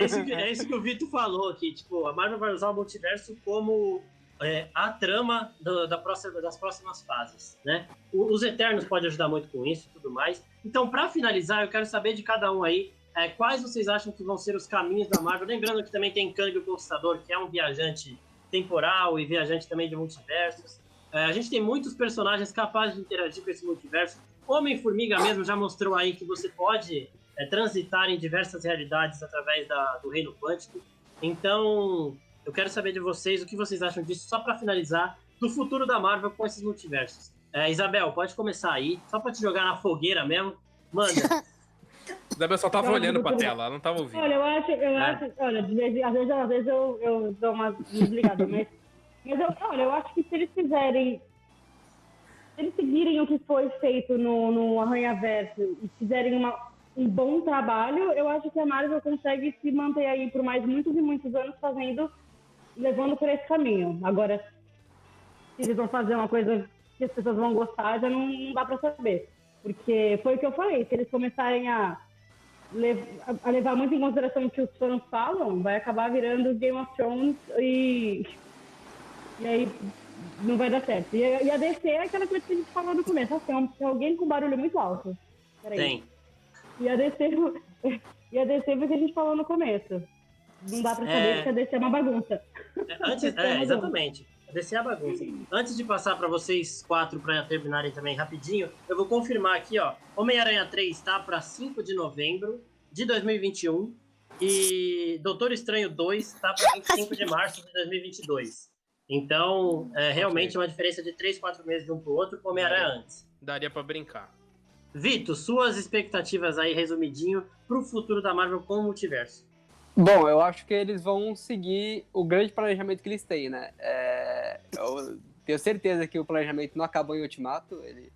é isso que, é isso que o Vitor falou aqui, tipo, a Marvel vai usar o multiverso como é, a trama do- da próxima- das próximas fases, né? O- os Eternos podem ajudar muito com isso e tudo mais. Então, para finalizar, eu quero saber de cada um aí, é, quais vocês acham que vão ser os caminhos da Marvel? Lembrando que também tem Kang o Conquistador, que é um viajante temporal e viajante também de multiversos. É, a gente tem muitos personagens capazes de interagir com esse multiverso. Homem-Formiga mesmo já mostrou aí que você pode é, transitar em diversas realidades através da- do reino quântico. Então, eu quero saber de vocês o que vocês acham disso, só para finalizar, do futuro da Marvel com esses multiversos. É, Isabel, pode começar aí, só para te jogar na fogueira mesmo. Manda. Isabel só tava Não, olhando pra tela, ela não tava ouvindo. Olha, eu acho, eu acho, olha, vez, às vezes, às vezes eu, eu dou uma desligada, mas, mas eu, olha, eu acho que se eles fizerem, se eles seguirem o que foi feito no, no Arranha-Verso e fizerem uma, um bom trabalho, eu acho que a Marvel consegue se manter aí por mais muitos e muitos anos fazendo, levando por esse caminho. Agora, se eles vão fazer uma coisa que as pessoas vão gostar, já não, não dá pra saber. Porque foi o que eu falei, se eles começarem a lev- a levar muito em consideração o que os fãs falam, vai acabar virando Game of Thrones e. E aí não vai dar certo. E, a- e a DC é aquela coisa que a gente falou no começo. Assim, tem, um- tem alguém com barulho muito alto. Peraí. Tem. E a DC. E a DC foi o que a gente falou no começo. Não dá pra saber É. porque a DC é uma bagunça. É, Antes, é, razão. exatamente. Descer a bagunça. Antes de passar para vocês quatro para terminarem também rapidinho, eu vou confirmar aqui, ó. Homem-Aranha 3 tá para 5 de novembro de 2021 e Doutor Estranho 2 tá para 25 de março de 2022. Então, é realmente uma diferença de 3, 4 meses de um pro outro com Homem-Aranha antes. Daria pra brincar. Vitor, suas expectativas aí, resumidinho, pro futuro da Marvel com o multiverso. Bom, eu acho que eles vão seguir o grande planejamento que eles têm, né? É, eu tenho certeza que o planejamento não acabou em Ultimato, ele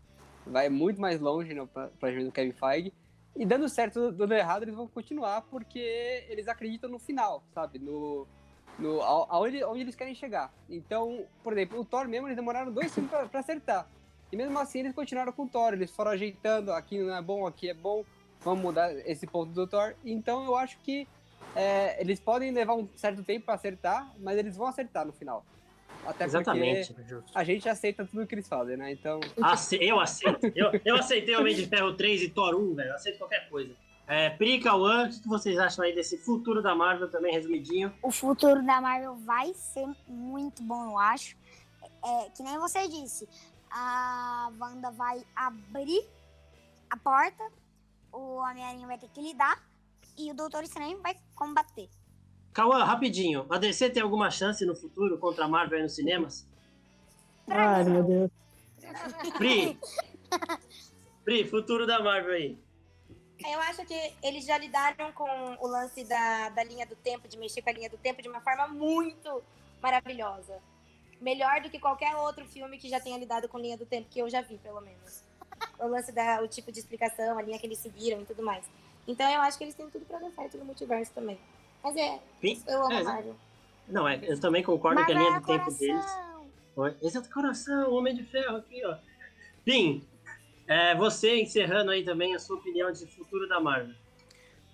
vai muito mais longe no pla- planejamento do Kevin Feige. E dando certo, dando errado, eles vão continuar porque eles acreditam no final, sabe? No, no, aonde, onde eles querem chegar. Então, por exemplo, o Thor mesmo, eles demoraram dois filmes pra, pra acertar. E mesmo assim, eles continuaram com o Thor, eles foram ajeitando, aqui não é bom, aqui é bom, vamos mudar esse ponto do Thor. Então, eu acho que é, eles podem levar um certo tempo pra acertar, mas eles vão acertar no final. Até Exatamente. porque a gente aceita tudo que eles fazem, né? Então, Ace- eu aceito. Eu, eu aceitei Homem de Ferro 3 e Thor 1, velho. Eu aceito qualquer coisa. É, Pri e Cauã, o que vocês acham aí desse futuro da Marvel também, resumidinho? O futuro da Marvel vai ser muito bom, eu acho. É, que nem você disse, a Wanda vai abrir a porta, o Homem-Aranha vai ter que lidar e o Doutor Estranho vai combater. Cauã, rapidinho. A DC tem alguma chance no futuro contra a Marvel aí nos cinemas? Ai, meu Deus. Pri! Pri, futuro da Marvel aí. Eu acho que eles já lidaram com o lance da, da linha do tempo, de mexer com a linha do tempo de uma forma muito maravilhosa. Melhor do que qualquer outro filme que já tenha lidado com linha do tempo, que eu já vi, pelo menos. O lance da o tipo de explicação, a linha que eles seguiram e tudo mais. Então eu acho que eles têm tudo pra dar certo no multiverso também. Mas é, Pi- eu amo é, a Marvel. Não, é, eu também concordo que a Marvel linha é do tempo coração. deles. Oi, Esse é do coração, Homem de Ferro aqui, ó. Pim, é, você encerrando aí também a sua opinião de futuro da Marvel.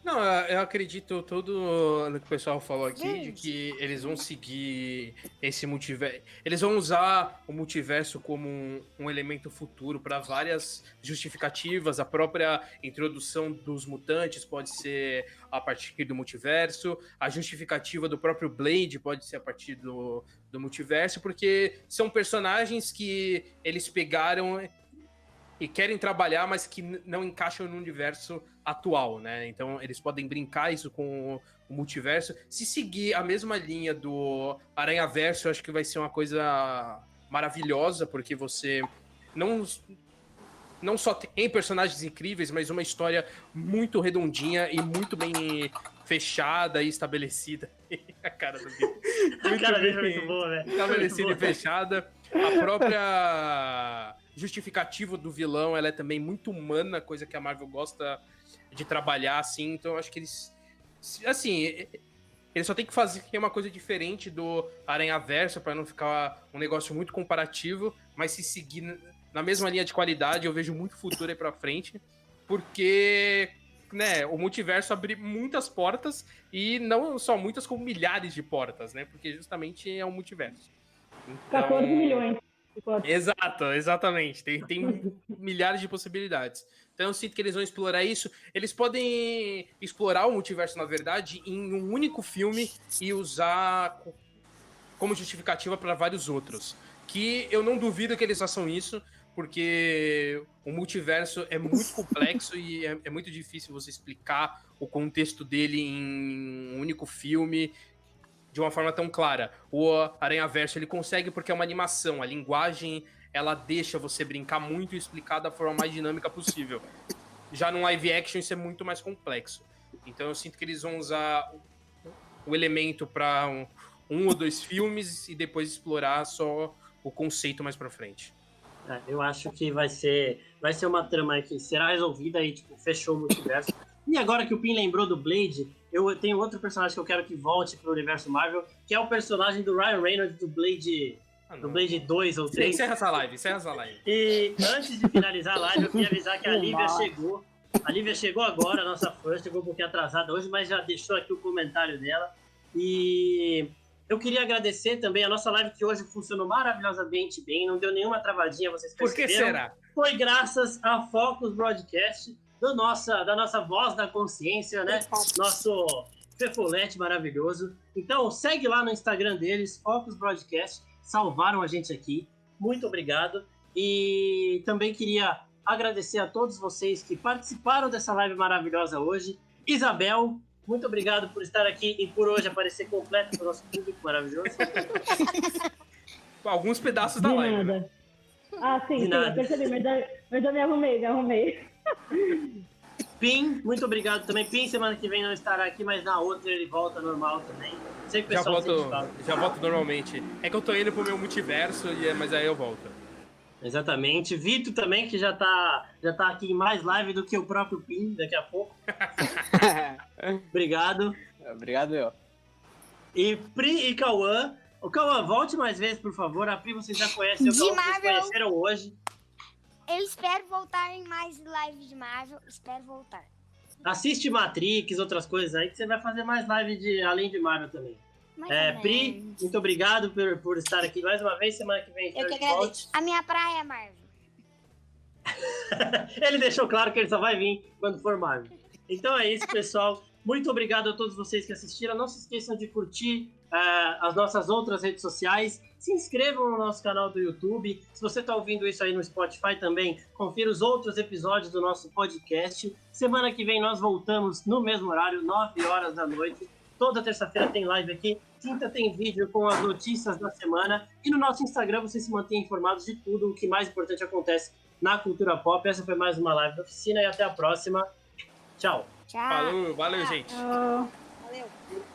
Não, eu acredito tudo no que o pessoal falou aqui, de que eles vão seguir esse multiverso. Eles vão usar o multiverso como um, um elemento futuro para várias justificativas. A própria introdução dos mutantes pode ser a partir do multiverso, a justificativa do próprio Blade pode ser a partir do, do multiverso, porque são personagens que eles pegaram e querem trabalhar, mas que não encaixam no universo atual, né? Então eles podem brincar isso com o, multiverso. Se seguir a mesma linha do Aranha Verso, eu acho que vai ser uma coisa maravilhosa, porque você não não só tem personagens incríveis, mas uma história muito redondinha e muito bem fechada e estabelecida. a cara do. A cara dele é muito boa, velho. estabelecida e fechada. A própria justificativa do vilão, ela é também muito humana, coisa que a Marvel gosta de trabalhar, assim. Então, eu acho que eles... Assim, eles só tem que fazer uma coisa diferente do Aranha Versa para não ficar um negócio muito comparativo, mas se seguir na mesma linha de qualidade, eu vejo muito futuro aí pra frente, porque né, o multiverso abre muitas portas e não só muitas, como milhares de portas, né? Porque justamente é um multiverso. Então- 14 milhões. Exato, exatamente. Tem, tem milhares de possibilidades. Então eu sinto que eles vão explorar isso. Eles podem explorar o multiverso, na verdade, em um único filme e usar co- como justificativa para vários outros. Que eu não duvido que eles façam isso, porque o multiverso é muito complexo e é, é muito difícil você explicar o contexto dele em um único filme de uma forma tão clara. O Aranha Verso ele consegue porque é uma animação, a linguagem ela deixa você brincar muito e explicar da forma mais dinâmica possível. Já no live action isso é muito mais complexo. Então eu sinto que eles vão usar o- elemento para um, um ou dois filmes e depois explorar só o conceito mais pra frente. É, eu acho que vai ser, vai ser uma trama que será resolvida e tipo, fechou o multiverso. E agora que o Pin lembrou do Blade, eu tenho outro personagem que eu quero que volte pro universo Marvel, que é o personagem do Ryan Reynolds do Blade, Ah, do. Blade 2 ou 3. Encerra essa live, encerra essa live. E antes de finalizar a live, eu queria avisar que a Lívia chegou. A Lívia chegou agora, a nossa fã, chegou um pouquinho atrasada hoje, mas já deixou aqui o comentário dela. E eu queria agradecer também a nossa live que hoje funcionou maravilhosamente bem, não deu nenhuma travadinha, vocês Por que perceberam? será? Foi graças a Focus Broadcast, do nossa, da nossa voz da consciência, né? Nosso Fefolete maravilhoso. Então segue lá no Instagram deles, Focus Broadcast. Salvaram a gente aqui. Muito obrigado. E também queria agradecer a todos vocês que participaram dessa live maravilhosa hoje. Isabel, muito obrigado por estar aqui e por hoje aparecer completa para o nosso público maravilhoso. Alguns pedaços da De live. né? Ah, sim, sim, percebi, mas eu, mas eu me arrumei, me arrumei. Pim, muito obrigado também. Pim, semana que vem não estará aqui, mas na outra ele volta normal também. Sei que o Já pessoal volto, já volto normalmente. É que eu tô indo pro meu multiverso, e é- mas aí eu volto. Exatamente. Vitor também, que já tá, já tá aqui em mais live do que o próprio Pim daqui a pouco. Obrigado. Obrigado, eu. E Pri e Cauã. O Cauã, volte mais vezes, por favor. A Pri vocês já conhecem, o De Cauã vocês conheceram hoje. Eu espero voltar em mais lives de Marvel. Espero voltar. Assiste Matrix, outras coisas aí, que você vai fazer mais live de, além de Marvel também. Mais É, Pri, muito obrigado por, por estar aqui mais uma vez. Semana que vem Eu que espero que volte. agradeço. A minha praia é Marvel. Ele deixou claro que ele só vai vir quando for Marvel. Então é isso, pessoal. Muito obrigado a todos vocês que assistiram. Não se esqueçam de curtir as nossas outras redes sociais. Se inscrevam no nosso canal do YouTube. Se você está ouvindo isso aí no Spotify também, confira os outros episódios do nosso podcast. Semana que vem nós voltamos no mesmo horário, 9 horas da noite. Toda terça-feira tem live aqui. Quinta tem vídeo com as notícias da semana. E no nosso Instagram você se mantém informados de tudo o que mais importante acontece na cultura pop. Essa foi mais uma live da oficina e até a próxima. Tchau. Tchau. Falou, valeu, gente. Tchau. Valeu.